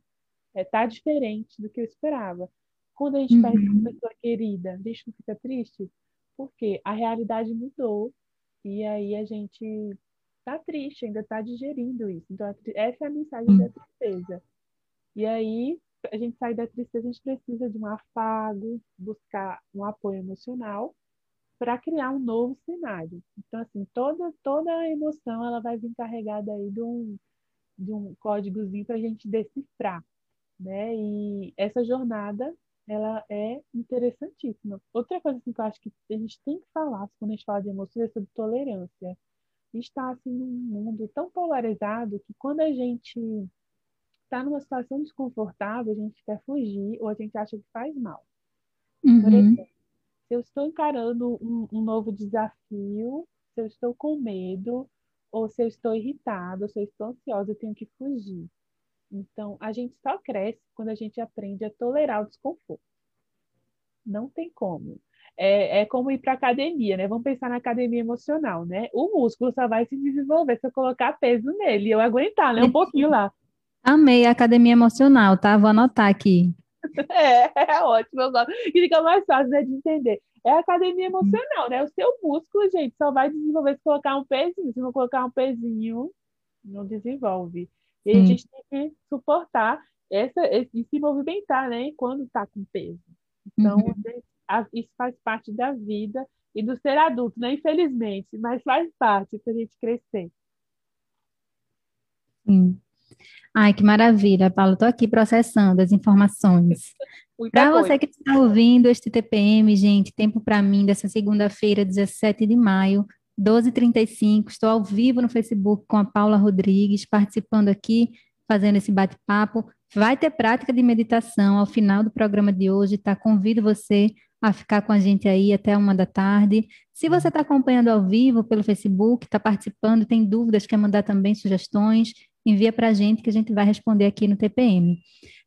Está é, tá diferente do que eu esperava. Quando a gente uhum. perde uma pessoa querida, a gente não fica triste? Porque a realidade mudou e aí a gente tá triste, ainda tá digerindo isso. Então, essa é a mensagem da tristeza. E aí, a gente sair da tristeza, a gente precisa de um afago, buscar um apoio emocional para criar um novo cenário. Então, assim, toda, toda a emoção ela vai vir carregada aí de um, de um códigozinho para a gente decifrar. Né? E essa jornada ela é interessantíssima. Outra coisa assim, que eu acho que a gente tem que falar quando a gente fala de emoções é sobre tolerância. Está assim, num mundo tão polarizado que quando a gente está numa situação desconfortável, a gente quer fugir ou a gente acha que faz mal. Uhum. Por exemplo, se eu estou encarando um, um novo desafio, se eu estou com medo, ou se eu estou irritada, ou se eu estou ansiosa, eu tenho que fugir. Então, a gente só cresce quando a gente aprende a tolerar o desconforto. Não tem como. É, é como ir para academia, né? Vamos pensar na academia emocional, né? O músculo só vai se desenvolver se eu colocar peso nele e eu aguentar, né? Um pouquinho lá. Amei a academia emocional, tá? Vou anotar aqui. É, é ótimo, eu gosto. E fica mais fácil né, de entender. É a academia emocional, né? O seu músculo, gente, só vai desenvolver se colocar um pezinho. Se não colocar um pezinho, não desenvolve. E a gente tem que suportar essa, esse, se movimentar, né? Quando está com peso. Então, uhum. isso faz parte da vida e do ser adulto, né? Infelizmente, mas faz parte para a gente crescer. Sim. Ai, que maravilha, Paulo. Estou aqui processando as informações. Para você que está ouvindo este TPM, gente, tempo para mim dessa segunda-feira, 17 de maio, 12h35. Estou ao vivo no Facebook com a Paula Rodrigues, participando aqui, fazendo esse bate-papo. Vai ter prática de meditação ao final do programa de hoje, tá? Convido você a ficar com a gente aí até uma da tarde. Se você está acompanhando ao vivo pelo Facebook, está participando, tem dúvidas, quer mandar também sugestões, envia para a gente que a gente vai responder aqui no TPM.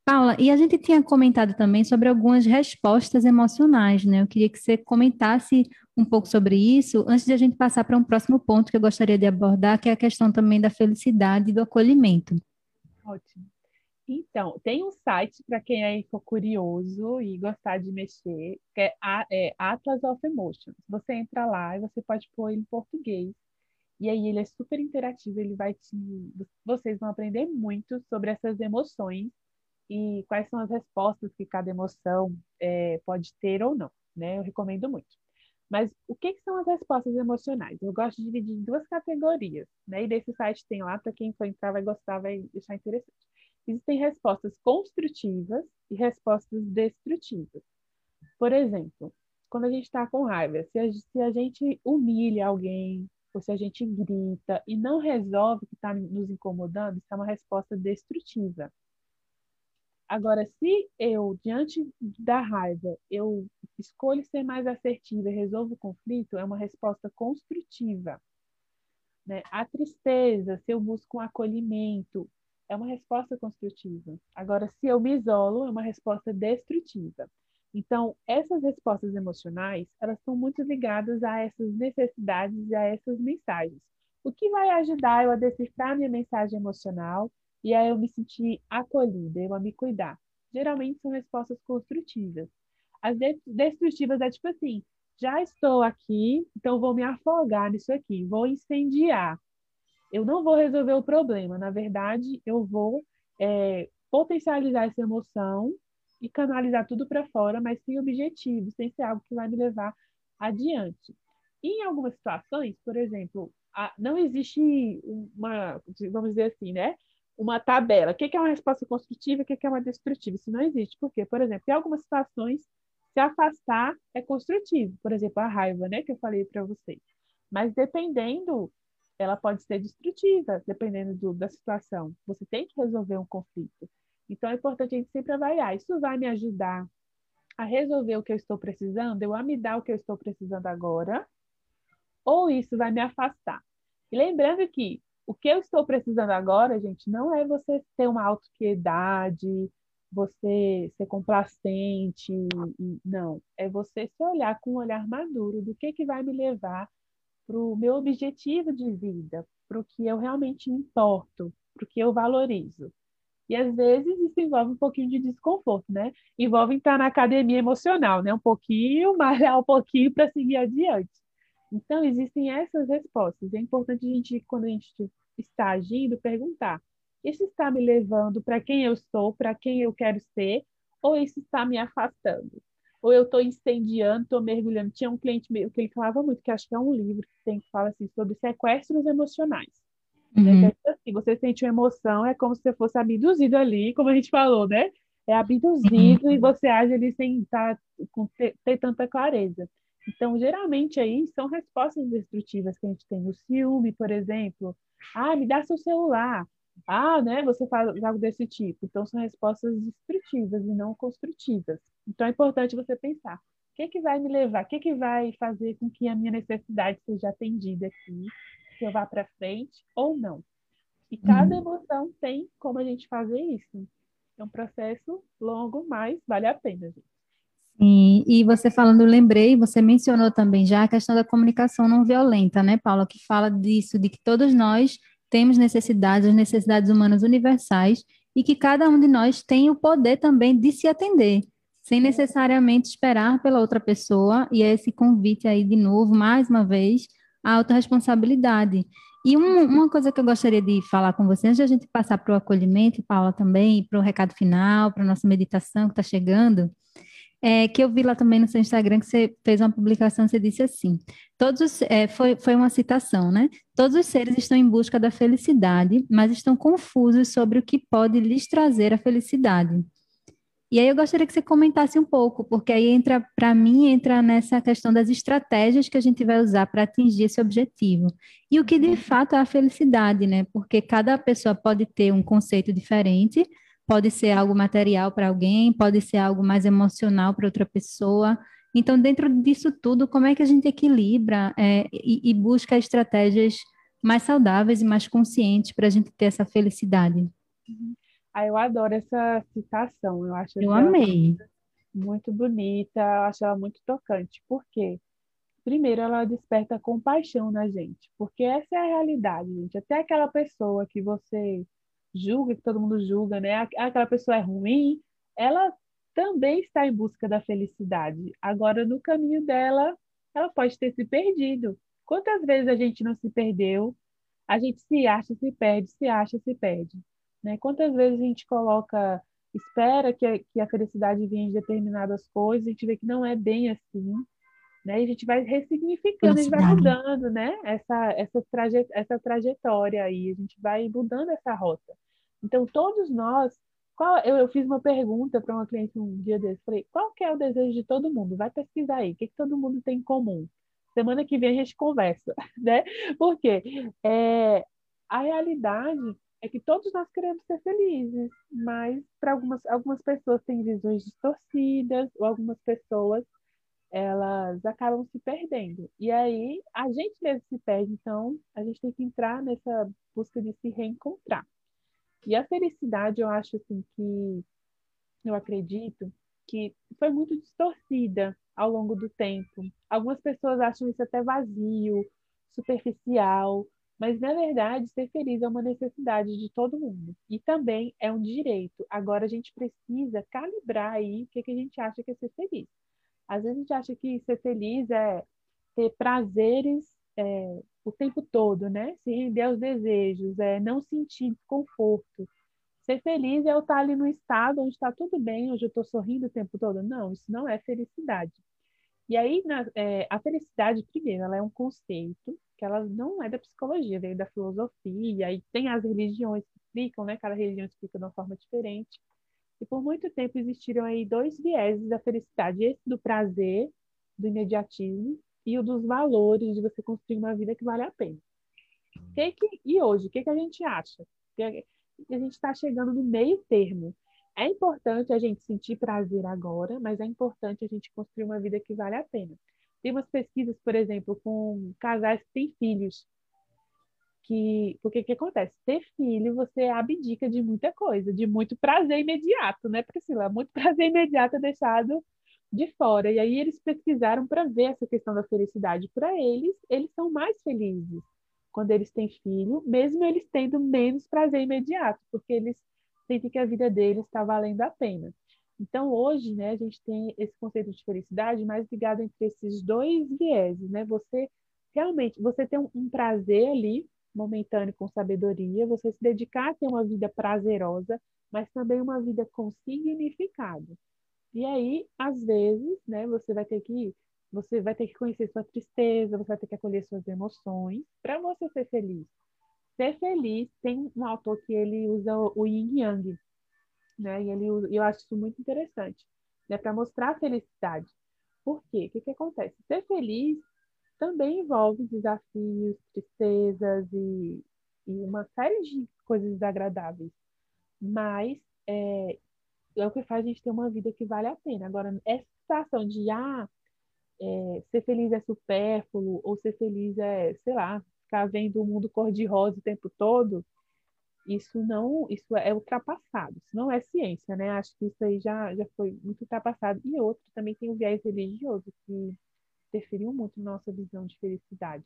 Paula, e a gente tinha comentado também sobre algumas respostas emocionais, né? Eu queria que você comentasse um pouco sobre isso antes de a gente passar para um próximo ponto que eu gostaria de abordar, que é a questão também da felicidade e do acolhimento. Ótimo. Então, tem um site para quem aí for curioso e gostar de mexer, que é, é Atlas of Emotions. Você entra lá e você pode pôr ele em português. E aí ele é super interativo, ele vai te. Vocês vão aprender muito sobre essas emoções e quais são as respostas que cada emoção é, pode ter ou não, né? Eu recomendo muito. Mas o que, que, são as respostas emocionais? Eu gosto de dividir em duas categorias, né? E desse site tem lá, para quem for entrar vai gostar, vai deixar interessante. Existem respostas construtivas e respostas destrutivas. Por exemplo, quando a gente está com raiva, se a, se a gente humilha alguém, ou se a gente grita e não resolve o que está nos incomodando, isso é uma resposta destrutiva. Agora, se eu, diante da raiva, eu escolho ser mais assertiva e resolvo o conflito, é uma resposta construtiva. Né? A tristeza, se eu busco um acolhimento, é uma resposta construtiva. Agora, se eu me isolo, é uma resposta destrutiva. Então, essas respostas emocionais, elas estão muito ligadas a essas necessidades e a essas mensagens. O que vai ajudar eu a decifrar minha mensagem emocional e a eu me sentir acolhida, eu a me cuidar? Geralmente são respostas construtivas. As destrutivas é tipo assim, já estou aqui, então vou me afogar nisso aqui, vou incendiar, eu não vou resolver o problema. Na verdade, eu vou é, potencializar essa emoção e canalizar tudo para fora, mas sem objetivo, sem ser algo que vai me levar adiante. E em algumas situações, por exemplo, a, não existe uma, vamos dizer assim, né? Uma tabela. O que é uma resposta construtiva e o que é uma destrutiva? Isso não existe. Por quê? Por exemplo, em algumas situações, se afastar é construtivo. Por exemplo, a raiva, né? Que eu falei para vocês. Mas dependendo ela pode ser destrutiva, dependendo do, da situação. Você tem que resolver um conflito. Então, é importante a gente sempre avaliar. Isso vai me ajudar a resolver o que eu estou precisando, eu a me dar o que eu estou precisando agora, ou isso vai me afastar. E lembrando que o que eu estou precisando agora, gente, não é você ter uma autopiedade, você ser complacente, não. É você se olhar com um olhar maduro do que, que vai me levar para o meu objetivo de vida, para o que eu realmente importo, para o que eu valorizo. E às vezes isso envolve um pouquinho de desconforto, né? Envolve estar na academia emocional, né? Um pouquinho, malhar um pouquinho para seguir adiante. Então, existem essas respostas. É importante a gente, quando a gente está agindo, perguntar: isso está me levando para quem eu sou, para quem eu quero ser, ou isso está me afastando? ou eu estou incendiando, estou mergulhando. Tinha um cliente meu que ele falava muito, que acho que é um livro que tem que falar assim, sobre sequestros emocionais. Né? Uhum. É assim, você sente uma emoção, é como se você fosse abduzido ali, como a gente falou, né? É abduzido uhum. e você age ali sem estar, tá ter tanta clareza. Então, geralmente aí são respostas destrutivas que a gente tem. O ciúme, por exemplo. Ah, me dá seu celular. Ah, né? Você faz algo desse tipo. Então, são respostas destrutivas e não construtivas. Então, é importante você pensar: o que, é que vai me levar? O que, é que vai fazer com que a minha necessidade seja atendida aqui? Que eu vá para frente ou não? E cada uhum. emoção tem como a gente fazer isso. É um processo longo, mas vale a pena, gente. Sim, e você falando, eu lembrei, você mencionou também já a questão da comunicação não violenta, né, Paula, que fala disso, de que todos nós temos necessidades, as necessidades humanas universais, e que cada um de nós tem o poder também de se atender, sem necessariamente esperar pela outra pessoa, e é esse convite aí de novo, mais uma vez, a autorresponsabilidade. E um, uma coisa que eu gostaria de falar com você, antes de a gente passar para o acolhimento, Paula, também, para o recado final, para a nossa meditação que está chegando, é, que eu vi lá também no seu Instagram que você fez uma publicação, você disse assim, todos é, foi, foi uma citação, né? Todos os seres estão em busca da felicidade, mas estão confusos sobre o que pode lhes trazer a felicidade. E aí eu gostaria que você comentasse um pouco, porque aí entra, para mim, entra nessa questão das estratégias que a gente vai usar para atingir esse objetivo. E o que de uhum. fato é a felicidade, né? Porque cada pessoa pode ter um conceito diferente, pode ser algo material para alguém, pode ser algo mais emocional para outra pessoa. Então, dentro disso tudo, como é que a gente equilibra é, e, e busca estratégias mais saudáveis e mais conscientes para a gente ter essa felicidade? Ah, eu adoro essa citação. Eu acho eu amei. Muito bonita, eu acho ela muito tocante. Por quê? Primeiro, ela desperta compaixão na gente, porque essa é a realidade, gente. Até aquela pessoa que você julga, que todo mundo julga, né? Aquela pessoa é ruim, ela também está em busca da felicidade. Agora, no caminho dela, ela pode ter se perdido. Quantas vezes a gente não se perdeu? A gente se acha, se perde, se acha, se perde. Né? Quantas vezes a gente coloca, espera que a, que a felicidade venha de determinadas coisas, a gente vê que não é bem assim, né? E a gente vai ressignificando, a gente vai mudando, né? Essa, essa, traje, essa trajetória aí, a gente vai mudando essa rota. Então, todos nós, qual, eu, eu fiz uma pergunta para uma cliente um dia desse, falei, qual que é o desejo de todo mundo? Vai pesquisar aí, o que, que todo mundo tem em comum? Semana que vem a gente conversa, né? Porque é, a realidade é que todos nós queremos ser felizes, mas para algumas, algumas pessoas têm visões distorcidas, ou algumas pessoas elas acabam se perdendo. E aí a gente mesmo se perde, então a gente tem que entrar nessa busca de se reencontrar. E a felicidade, eu acho assim que eu acredito que foi muito distorcida ao longo do tempo. Algumas pessoas acham isso até vazio, superficial, mas, na verdade, ser feliz é uma necessidade de todo mundo. E também é um direito. Agora, a gente precisa calibrar aí o que, que a gente acha que é ser feliz. Às vezes, a gente acha que ser feliz é ter prazeres é, o tempo todo, né? Se render aos desejos, é não sentir desconforto. Ser feliz é eu estar ali no estado onde está tudo bem, onde eu estou sorrindo o tempo todo. Não, isso não é felicidade. E aí, na, é, a felicidade, primeiro, ela é um conceito que ela não é da psicologia, veio da filosofia, e tem as religiões que explicam, né? Cada religião explica de uma forma diferente. E por muito tempo existiram aí dois vieses da felicidade, esse do prazer, do imediatismo, e o dos valores de você construir uma vida que vale a pena. Que que, e hoje, o que, que a gente acha? Que a gente está chegando no meio termo. É importante a gente sentir prazer agora, mas é importante a gente construir uma vida que vale a pena. Tem umas pesquisas, por exemplo, com casais que têm filhos. Que, porque o que acontece? Ter filho, você abdica de muita coisa, de muito prazer imediato, né, Priscila? Muito prazer imediato é deixado de fora. E aí eles pesquisaram para ver essa questão da felicidade. Para eles, eles são mais felizes quando eles têm filho, mesmo eles tendo menos prazer imediato, porque eles sentem que a vida deles está valendo a pena. Então, hoje, né, a gente tem esse conceito de felicidade mais ligado entre esses dois vieses, né? Você realmente, você tem um, um prazer ali, momentâneo com sabedoria, você se dedicar a ter uma vida prazerosa, mas também uma vida com significado. E aí, às vezes, né, você vai ter que você vai ter que conhecer sua tristeza, você vai ter que acolher suas emoções para você ser feliz. Ser feliz tem um autor que ele usa o yin yang, né? E ele, eu acho isso muito interessante, né? Para mostrar a felicidade. Por quê? O que, que acontece? Ser feliz também envolve desafios, tristezas e, e uma série de coisas desagradáveis. Mas é, é o que faz a gente ter uma vida que vale a pena. Agora, essa situação de ah, é, ser feliz é supérfluo, ou ser feliz é, sei lá, ficar vendo o mundo cor-de-rosa o tempo todo, isso não, isso é ultrapassado, isso não é ciência, né? Acho que isso aí já, já foi muito ultrapassado. E outro também tem o viés religioso, que interferiu muito na nossa visão de felicidade.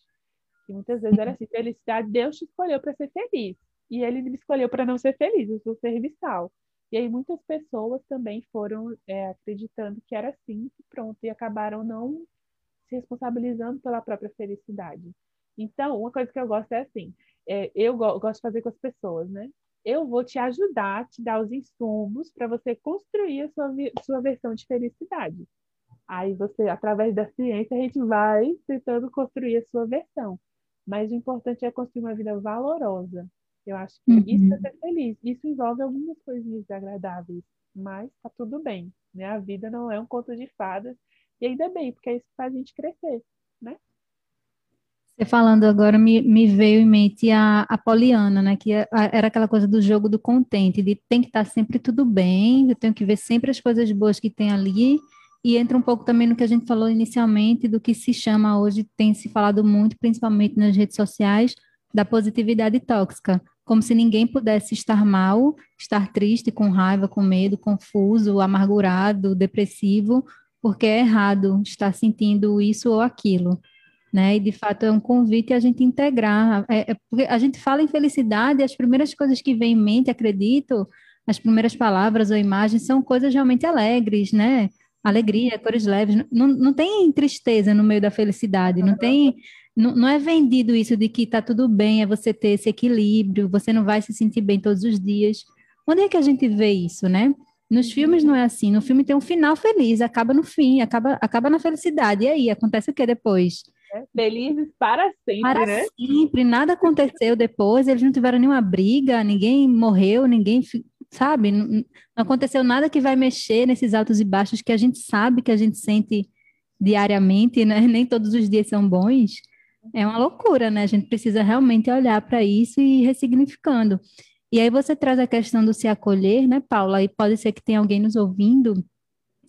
Que muitas vezes era assim, felicidade, Deus te escolheu para ser feliz. E ele me escolheu para não ser feliz, eu sou serviçal. E aí muitas pessoas também foram é, acreditando que era assim, e pronto, e acabaram não se responsabilizando pela própria felicidade. Então, uma coisa que eu gosto é assim, é, eu go gosto de fazer com as pessoas, né? Eu vou te ajudar, te dar os insumos para você construir a sua, sua versão de felicidade. Aí você, através da ciência, a gente vai tentando construir a sua versão. Mas o importante é construir uma vida valorosa. Eu acho que uhum. isso é ser feliz. Isso envolve algumas coisinhas desagradáveis, mas tá tudo bem, né? A vida não é um conto de fadas e ainda bem, porque é isso que faz a gente crescer, né? Você falando agora me, me veio em mente a, a Poliana, né? Que é, era aquela coisa do jogo do contente, de tem que estar tá sempre tudo bem, eu tenho que ver sempre as coisas boas que tem ali, e entra um pouco também no que a gente falou inicialmente, do que se chama hoje, tem se falado muito, principalmente nas redes sociais, da positividade tóxica, como se ninguém pudesse estar mal, estar triste, com raiva, com medo, confuso, amargurado, depressivo, porque é errado estar sentindo isso ou aquilo. Né? E de fato é um convite a gente integrar. É, é a gente fala em felicidade, as primeiras coisas que vem em mente, acredito, as primeiras palavras ou imagens são coisas realmente alegres, né? Alegria, cores leves. Não, não tem tristeza no meio da felicidade, não tem não, não é vendido isso de que está tudo bem, é você ter esse equilíbrio, você não vai se sentir bem todos os dias. Onde é que a gente vê isso, né? Nos filmes não é assim. No filme tem um final feliz, acaba no fim, acaba, acaba na felicidade. E aí, acontece o que depois? Felizes para sempre, para né? sempre, nada aconteceu depois, eles não tiveram nenhuma briga, ninguém morreu, ninguém, sabe? Não, não aconteceu nada que vai mexer nesses altos e baixos que a gente sabe que a gente sente diariamente, né? Nem todos os dias são bons. É uma loucura, né? A gente precisa realmente olhar para isso e ir ressignificando. E aí você traz a questão do se acolher, né, Paula? E pode ser que tenha alguém nos ouvindo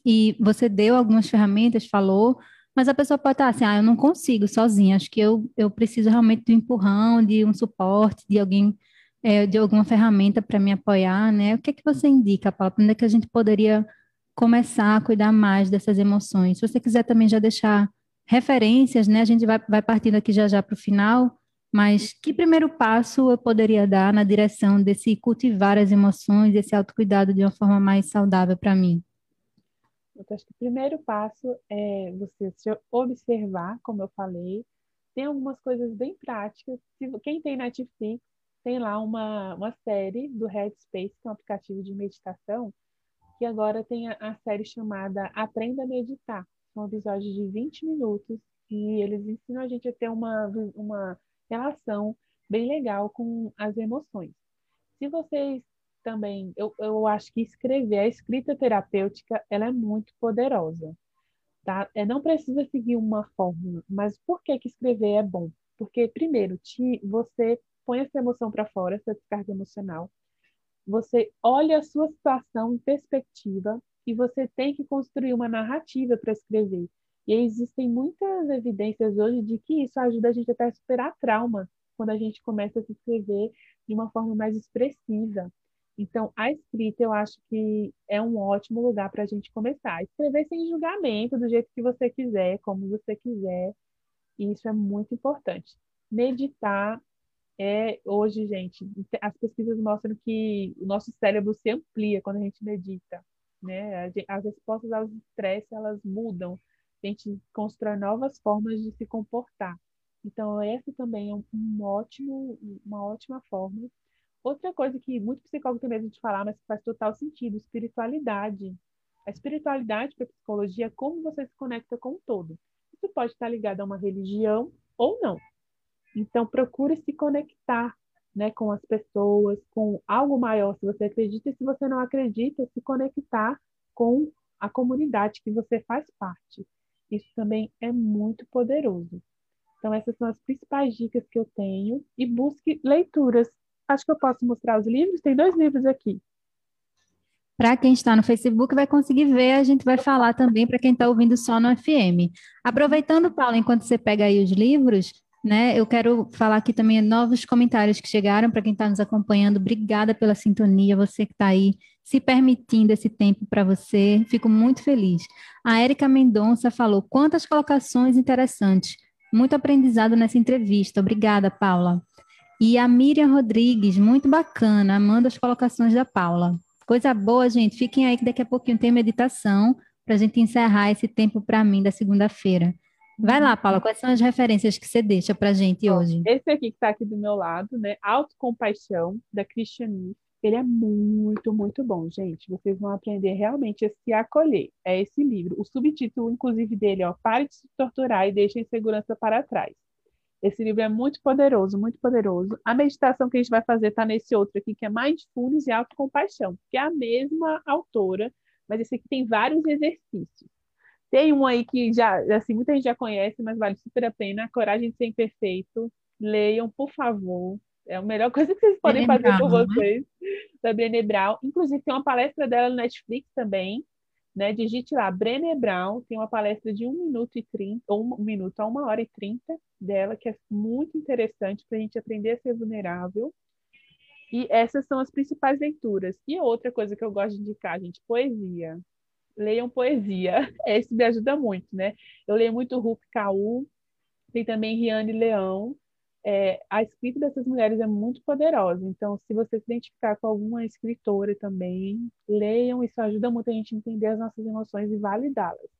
e você deu algumas ferramentas, falou, mas a pessoa pode estar assim, ah, eu não consigo sozinha, acho que eu, eu preciso realmente de um empurrão, de um suporte, de alguém, é, de alguma ferramenta para me apoiar, né? O que é que você indica, Paula? Onde é que a gente poderia começar a cuidar mais dessas emoções? Se você quiser também já deixar referências, né? A gente vai, vai partindo aqui já já para o final, mas que primeiro passo eu poderia dar na direção desse cultivar as emoções, esse autocuidado de uma forma mais saudável para mim? Eu acho que o primeiro passo é você se observar, como eu falei. Tem algumas coisas bem práticas. Quem tem Netflix, tem lá uma, uma série do Headspace, que é um aplicativo de meditação, que agora tem a, a série chamada Aprenda a Meditar são episódios de 20 minutos e eles ensinam a gente a ter uma, uma relação bem legal com as emoções. Se vocês também, eu, eu acho que escrever, a escrita terapêutica, ela é muito poderosa, tá? É, não precisa seguir uma fórmula, mas por que que escrever é bom? Porque, primeiro, te, você põe essa emoção para fora, essa descarga emocional, você olha a sua situação em perspectiva e você tem que construir uma narrativa para escrever. E existem muitas evidências hoje de que isso ajuda a gente até a superar trauma, quando a gente começa a se escrever de uma forma mais expressiva. Então, a escrita eu acho que é um ótimo lugar para a gente começar. Escrever sem julgamento, do jeito que você quiser, como você quiser. E isso é muito importante. Meditar é, hoje, gente, as pesquisas mostram que o nosso cérebro se amplia quando a gente medita né? As respostas aos estresses, elas mudam. A gente constrói novas formas de se comportar. Então, essa também é um ótimo, uma ótima forma. Outra coisa que muito psicólogo tem medo de falar, mas que faz total sentido, espiritualidade. A espiritualidade para a psicologia é como você se conecta com o todo. Isso pode estar ligado a uma religião ou não. Então, procure se conectar né, com as pessoas, com algo maior, se você acredita, e se você não acredita, se conectar com a comunidade que você faz parte. Isso também é muito poderoso. Então, essas são as principais dicas que eu tenho. E busque leituras. Acho que eu posso mostrar os livros. Tem dois livros aqui. Para quem está no Facebook vai conseguir ver, a gente vai falar também para quem está ouvindo só no FM. Aproveitando, Paulo, enquanto você pega aí os livros, né? Eu quero falar aqui também novos comentários que chegaram para quem está nos acompanhando. Obrigada pela sintonia, você que está aí se permitindo esse tempo para você. Fico muito feliz. A Érica Mendonça falou: quantas colocações interessantes. Muito aprendizado nessa entrevista. Obrigada, Paula. E a Miriam Rodrigues, muito bacana, amando as colocações da Paula. Coisa boa, gente. Fiquem aí que daqui a pouquinho tem meditação para a gente encerrar esse tempo para mim da segunda-feira. Vai lá, Paula, quais são as referências que você deixa para a gente Bom, hoje? Esse aqui que está aqui do meu lado, né? Autocompaixão, da Christiane. Ele é muito, muito bom, gente. Vocês vão aprender realmente a se acolher. É esse livro. O subtítulo, inclusive, dele, ó, Pare de se torturar e deixe a insegurança para trás. Esse livro é muito poderoso, muito poderoso. A meditação que a gente vai fazer está nesse outro aqui, que é Mindfulness e Autocompaixão, que é a mesma autora, mas esse aqui tem vários exercícios. Tem um aí que já, assim, muita gente já conhece, mas vale super a pena, Coragem de Ser Imperfeito. Leiam, por favor. É a melhor coisa que vocês podem Brené fazer Brown, por né? vocês, né? da Brené Brown. Inclusive, tem uma palestra dela no Netflix também, né? Digite lá, Brené Brown, tem uma palestra de 1 minuto e 30, ou 1 minuto a 1 hora e 30 dela, que é muito interessante para a gente aprender a ser vulnerável. E essas são as principais leituras. E outra coisa que eu gosto de indicar, gente, poesia. Leiam poesia. Esse me ajuda muito, né? Eu leio muito Rupi Kaur, tem também Riane Leão, é, a escrita dessas mulheres é muito poderosa. Então, se você se identificar com alguma escritora também, leiam, isso ajuda muito a gente a entender as nossas emoções e validá-las.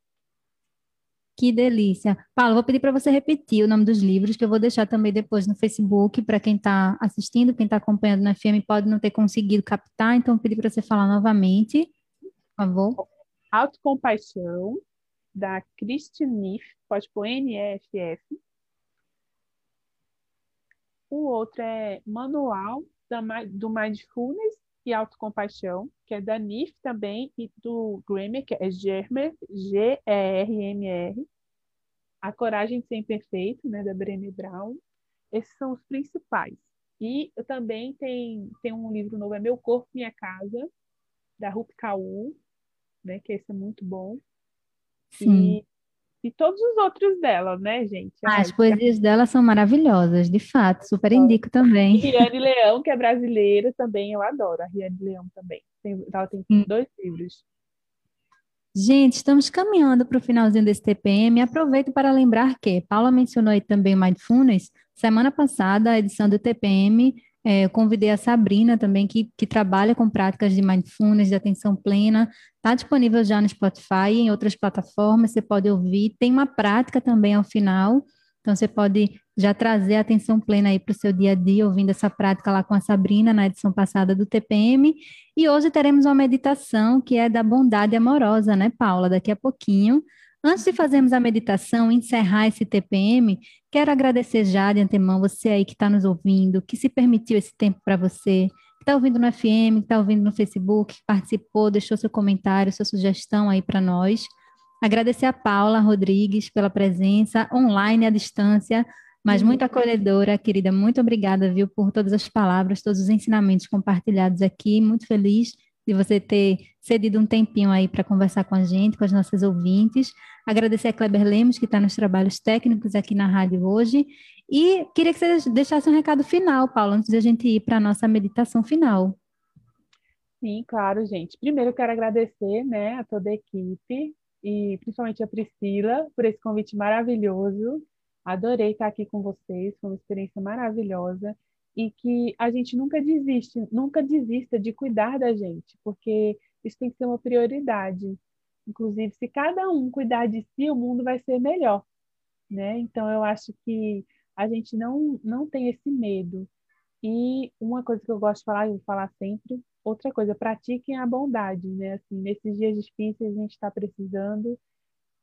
Que delícia. Paulo, vou pedir para você repetir o nome dos livros, que eu vou deixar também depois no Facebook, para quem está assistindo, quem está acompanhando na FM pode não ter conseguido captar, então vou pedir para você falar novamente, por favor. Autocompaixão, da Christine Neff, pode pôr N-E-F-F, o outro é Manual do Mindfulness e Autocompaixão, que é da NIF também, e do Gramer, que é Germer, G-E-R-M-R. A Coragem de Ser né, da Brené Brown. Esses são os principais. E também tem, tem um livro novo, é Meu Corpo, Minha Casa, da Rup Kaur, né, que esse é muito bom. Sim. E e todos os outros dela, né, gente? Ah, as poesias dela são maravilhosas, de fato, super indico também. Riane Leão, que é brasileira, também eu adoro. A Riane Leão também. Tem, ela tem dois livros. Gente, estamos caminhando para o finalzinho desse TPM. Aproveito para lembrar que Paula mencionou aí também Mindfulness. Semana passada, a edição do TPM é, eu convidei a Sabrina também, que, que trabalha com práticas de mindfulness, de atenção plena. Está disponível já no Spotify e em outras plataformas, você pode ouvir. Tem uma prática também ao final, então você pode já trazer a atenção plena aí para o seu dia a dia, ouvindo essa prática lá com a Sabrina na edição passada do TPM. E hoje teremos uma meditação que é da bondade amorosa, né, Paula? Daqui a pouquinho. Antes de fazermos a meditação, encerrar esse TPM, quero agradecer já de antemão você aí que está nos ouvindo, que se permitiu esse tempo para você, que está ouvindo no FM, que está ouvindo no Facebook, que participou, deixou seu comentário, sua sugestão aí para nós. Agradecer a Paula Rodrigues pela presença online à distância, mas muito acolhedora, querida. Muito obrigada, viu, por todas as palavras, todos os ensinamentos compartilhados aqui. Muito feliz de você ter cedido um tempinho aí para conversar com a gente, com as nossas ouvintes. Agradecer a Kleber Lemos, que está nos trabalhos técnicos aqui na rádio hoje. E queria que você deixasse um recado final, Paulo, antes de a gente ir para a nossa meditação final. Sim, claro, gente. Primeiro, quero agradecer né, a toda a equipe e principalmente a Priscila por esse convite maravilhoso. Adorei estar aqui com vocês, foi uma experiência maravilhosa e que a gente nunca desiste, nunca desista de cuidar da gente, porque isso tem que ser uma prioridade. Inclusive, se cada um cuidar de si, o mundo vai ser melhor, né? Então, eu acho que a gente não, não tem esse medo. E uma coisa que eu gosto de falar, eu vou falar sempre, outra coisa, pratiquem a bondade, né? Assim, nesses dias difíceis a gente está precisando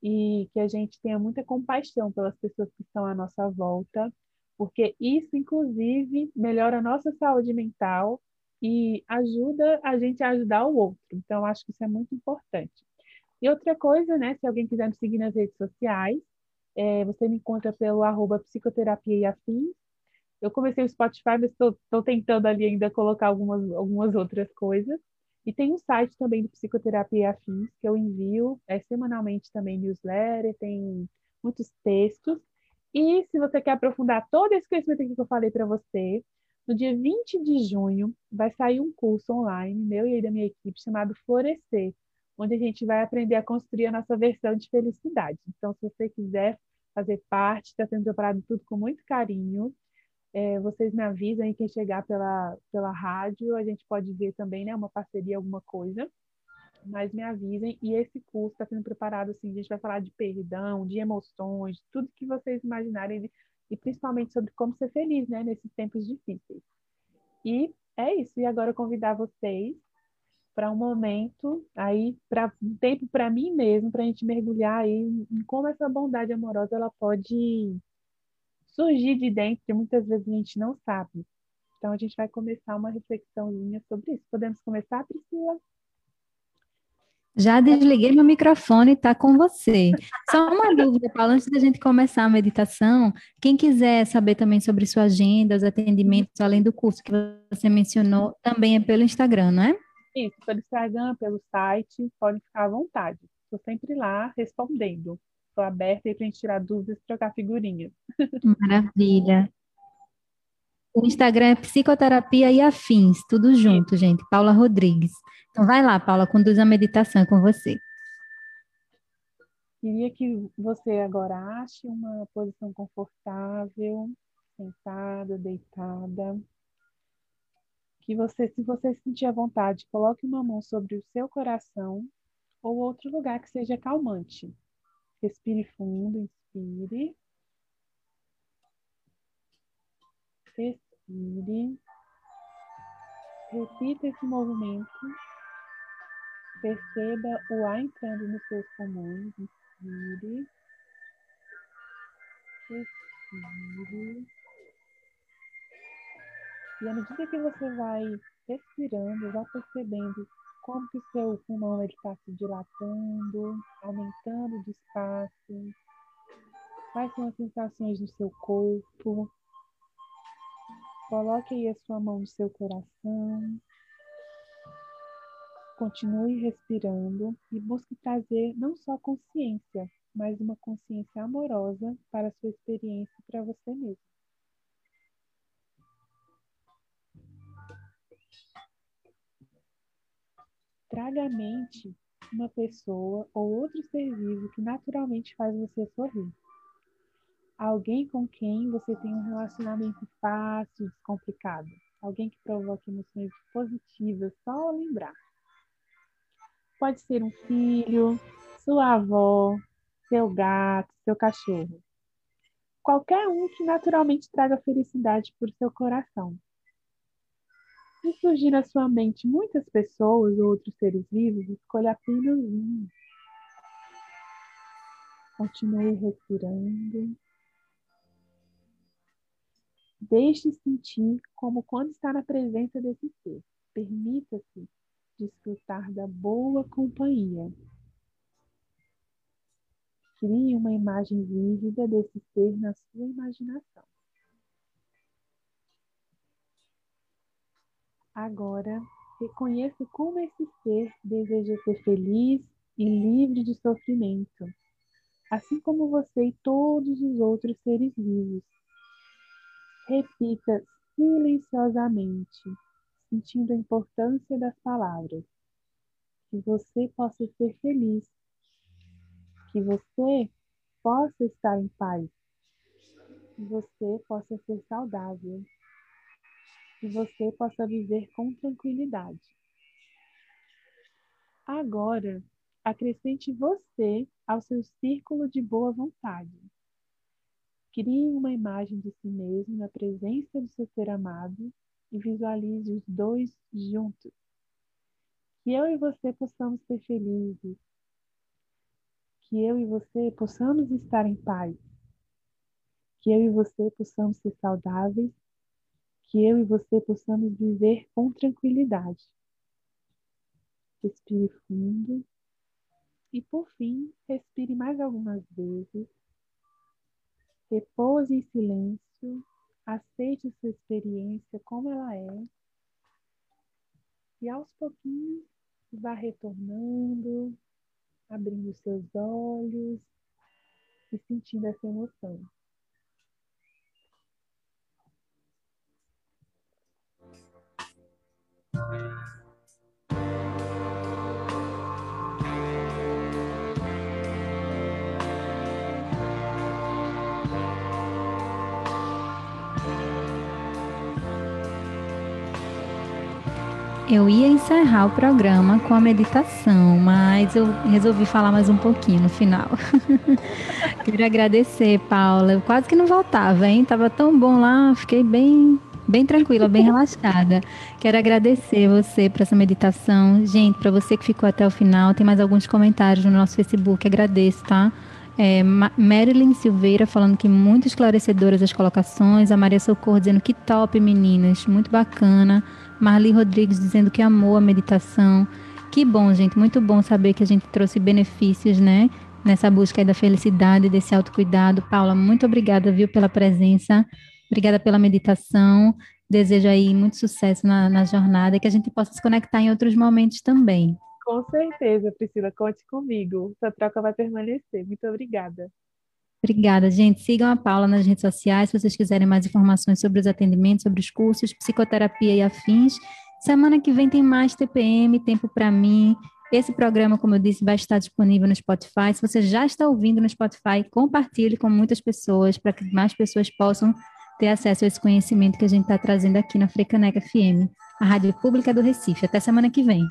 e que a gente tenha muita compaixão pelas pessoas que estão à nossa volta porque isso, inclusive, melhora a nossa saúde mental e ajuda a gente a ajudar o outro. Então, acho que isso é muito importante. E outra coisa, né, se alguém quiser me seguir nas redes sociais, é, você me encontra pelo arroba psicoterapia e afins. Eu comecei o Spotify, mas estou tentando ali ainda colocar algumas, algumas outras coisas. E tem um site também do Psicoterapia e Afins, que eu envio é, semanalmente também newsletter, tem muitos textos. E se você quer aprofundar todo esse conhecimento aqui que eu falei para você, no dia 20 de junho vai sair um curso online, meu e aí da minha equipe, chamado Florescer, onde a gente vai aprender a construir a nossa versão de felicidade. Então, se você quiser fazer parte, está sendo preparado tudo com muito carinho. É, vocês me avisam aí quem chegar pela, pela rádio, a gente pode ver também, né, uma parceria, alguma coisa mas me avisem. E esse curso está sendo preparado assim, a gente vai falar de perdão, de emoções, tudo que vocês imaginarem e principalmente sobre como ser feliz, né, nesses tempos difíceis. E é isso. E agora convidar vocês para um momento aí, para um tempo para mim mesmo, para a gente mergulhar aí em como essa bondade amorosa ela pode surgir de dentro e muitas vezes a gente não sabe. Então a gente vai começar uma reflexãozinha sobre isso. Podemos começar, Priscila? Já desliguei meu microfone, está com você. Só uma dúvida, Paulo, antes da gente começar a meditação, quem quiser saber também sobre sua agenda, os atendimentos, além do curso que você mencionou, também é pelo Instagram, não é? Isso, pelo Instagram, pelo site, pode ficar à vontade. Estou sempre lá respondendo. Estou aberta aí para a gente tirar dúvidas e trocar figurinhas. Maravilha. O Instagram é Psicoterapia e Afins, tudo junto, gente. Paula Rodrigues. Então vai lá, Paula, conduz a meditação com você. Queria que você agora ache uma posição confortável, sentada, deitada. Que você, se você sentir à vontade, coloque uma mão sobre o seu coração ou outro lugar que seja calmante. Respire fundo, inspire. Expire. Repita esse movimento Perceba o ar entrando nos seus pulmões. Inspire. Expire. E à medida que você vai respirando, vai percebendo como que o seu pulmão está se dilatando, aumentando de espaço. Quais são as sensações no seu corpo? Coloque aí a sua mão no seu coração. Continue respirando e busque trazer não só consciência, mas uma consciência amorosa para a sua experiência e para você mesmo. Traga à mente uma pessoa ou outro ser vivo que naturalmente faz você sorrir. Alguém com quem você tem um relacionamento fácil, descomplicado. Alguém que provoque emoções positivas só ao lembrar. Pode ser um filho, sua avó, seu gato, seu cachorro. Qualquer um que naturalmente traga felicidade para o seu coração. Se surgir na sua mente muitas pessoas ou outros seres vivos, escolha apenas um. Continue respirando. Deixe sentir como quando está na presença desse ser. Permita-se desfrutar da boa companhia. Crie uma imagem vívida desse ser na sua imaginação. Agora, reconheça como esse ser deseja ser feliz e livre de sofrimento, assim como você e todos os outros seres vivos. Repita silenciosamente sentindo a importância das palavras. Que você possa ser feliz. Que você possa estar em paz. Que você possa ser saudável. Que você possa viver com tranquilidade. Agora, acrescente você ao seu círculo de boa vontade. Crie uma imagem de si mesmo na presença do seu ser amado e visualize os dois juntos. Que eu e você possamos ser felizes. Que eu e você possamos estar em paz. Que eu e você possamos ser saudáveis. Que eu e você possamos viver com tranquilidade. Respire fundo. E por fim, respire mais algumas vezes. Repouse em silêncio Aceite sua experiência como ela é. E aos pouquinhos vá retornando, abrindo seus olhos e sentindo essa emoção. Eu ia encerrar o programa com a meditação, mas eu resolvi falar mais um pouquinho no final. Queria agradecer, Paula. Eu quase que não voltava, hein? Tava tão bom lá, fiquei bem, bem tranquila, bem relaxada. Quero agradecer você por essa meditação. Gente, para você que ficou até o final, tem mais alguns comentários no nosso Facebook, agradeço, tá? É, Marilyn Silveira falando que muito esclarecedoras as colocações. A Maria Socorro dizendo que top, meninas, muito bacana. Marli Rodrigues dizendo que amou a meditação. Que bom, gente, muito bom saber que a gente trouxe benefícios, né? Nessa busca da felicidade, desse autocuidado. Paula, muito obrigada, viu, pela presença. Obrigada pela meditação. Desejo aí muito sucesso na, na jornada e que a gente possa se conectar em outros momentos também. Com certeza, Priscila, conte comigo. Essa troca vai permanecer. Muito obrigada. Obrigada, gente. Sigam a Paula nas redes sociais se vocês quiserem mais informações sobre os atendimentos, sobre os cursos, psicoterapia e afins. Semana que vem tem mais TPM, Tempo para mim. Esse programa, como eu disse, vai estar disponível no Spotify. Se você já está ouvindo no Spotify, compartilhe com muitas pessoas para que mais pessoas possam ter acesso a esse conhecimento que a gente está trazendo aqui na Frecaneca FM, a rádio pública do Recife. Até semana que vem.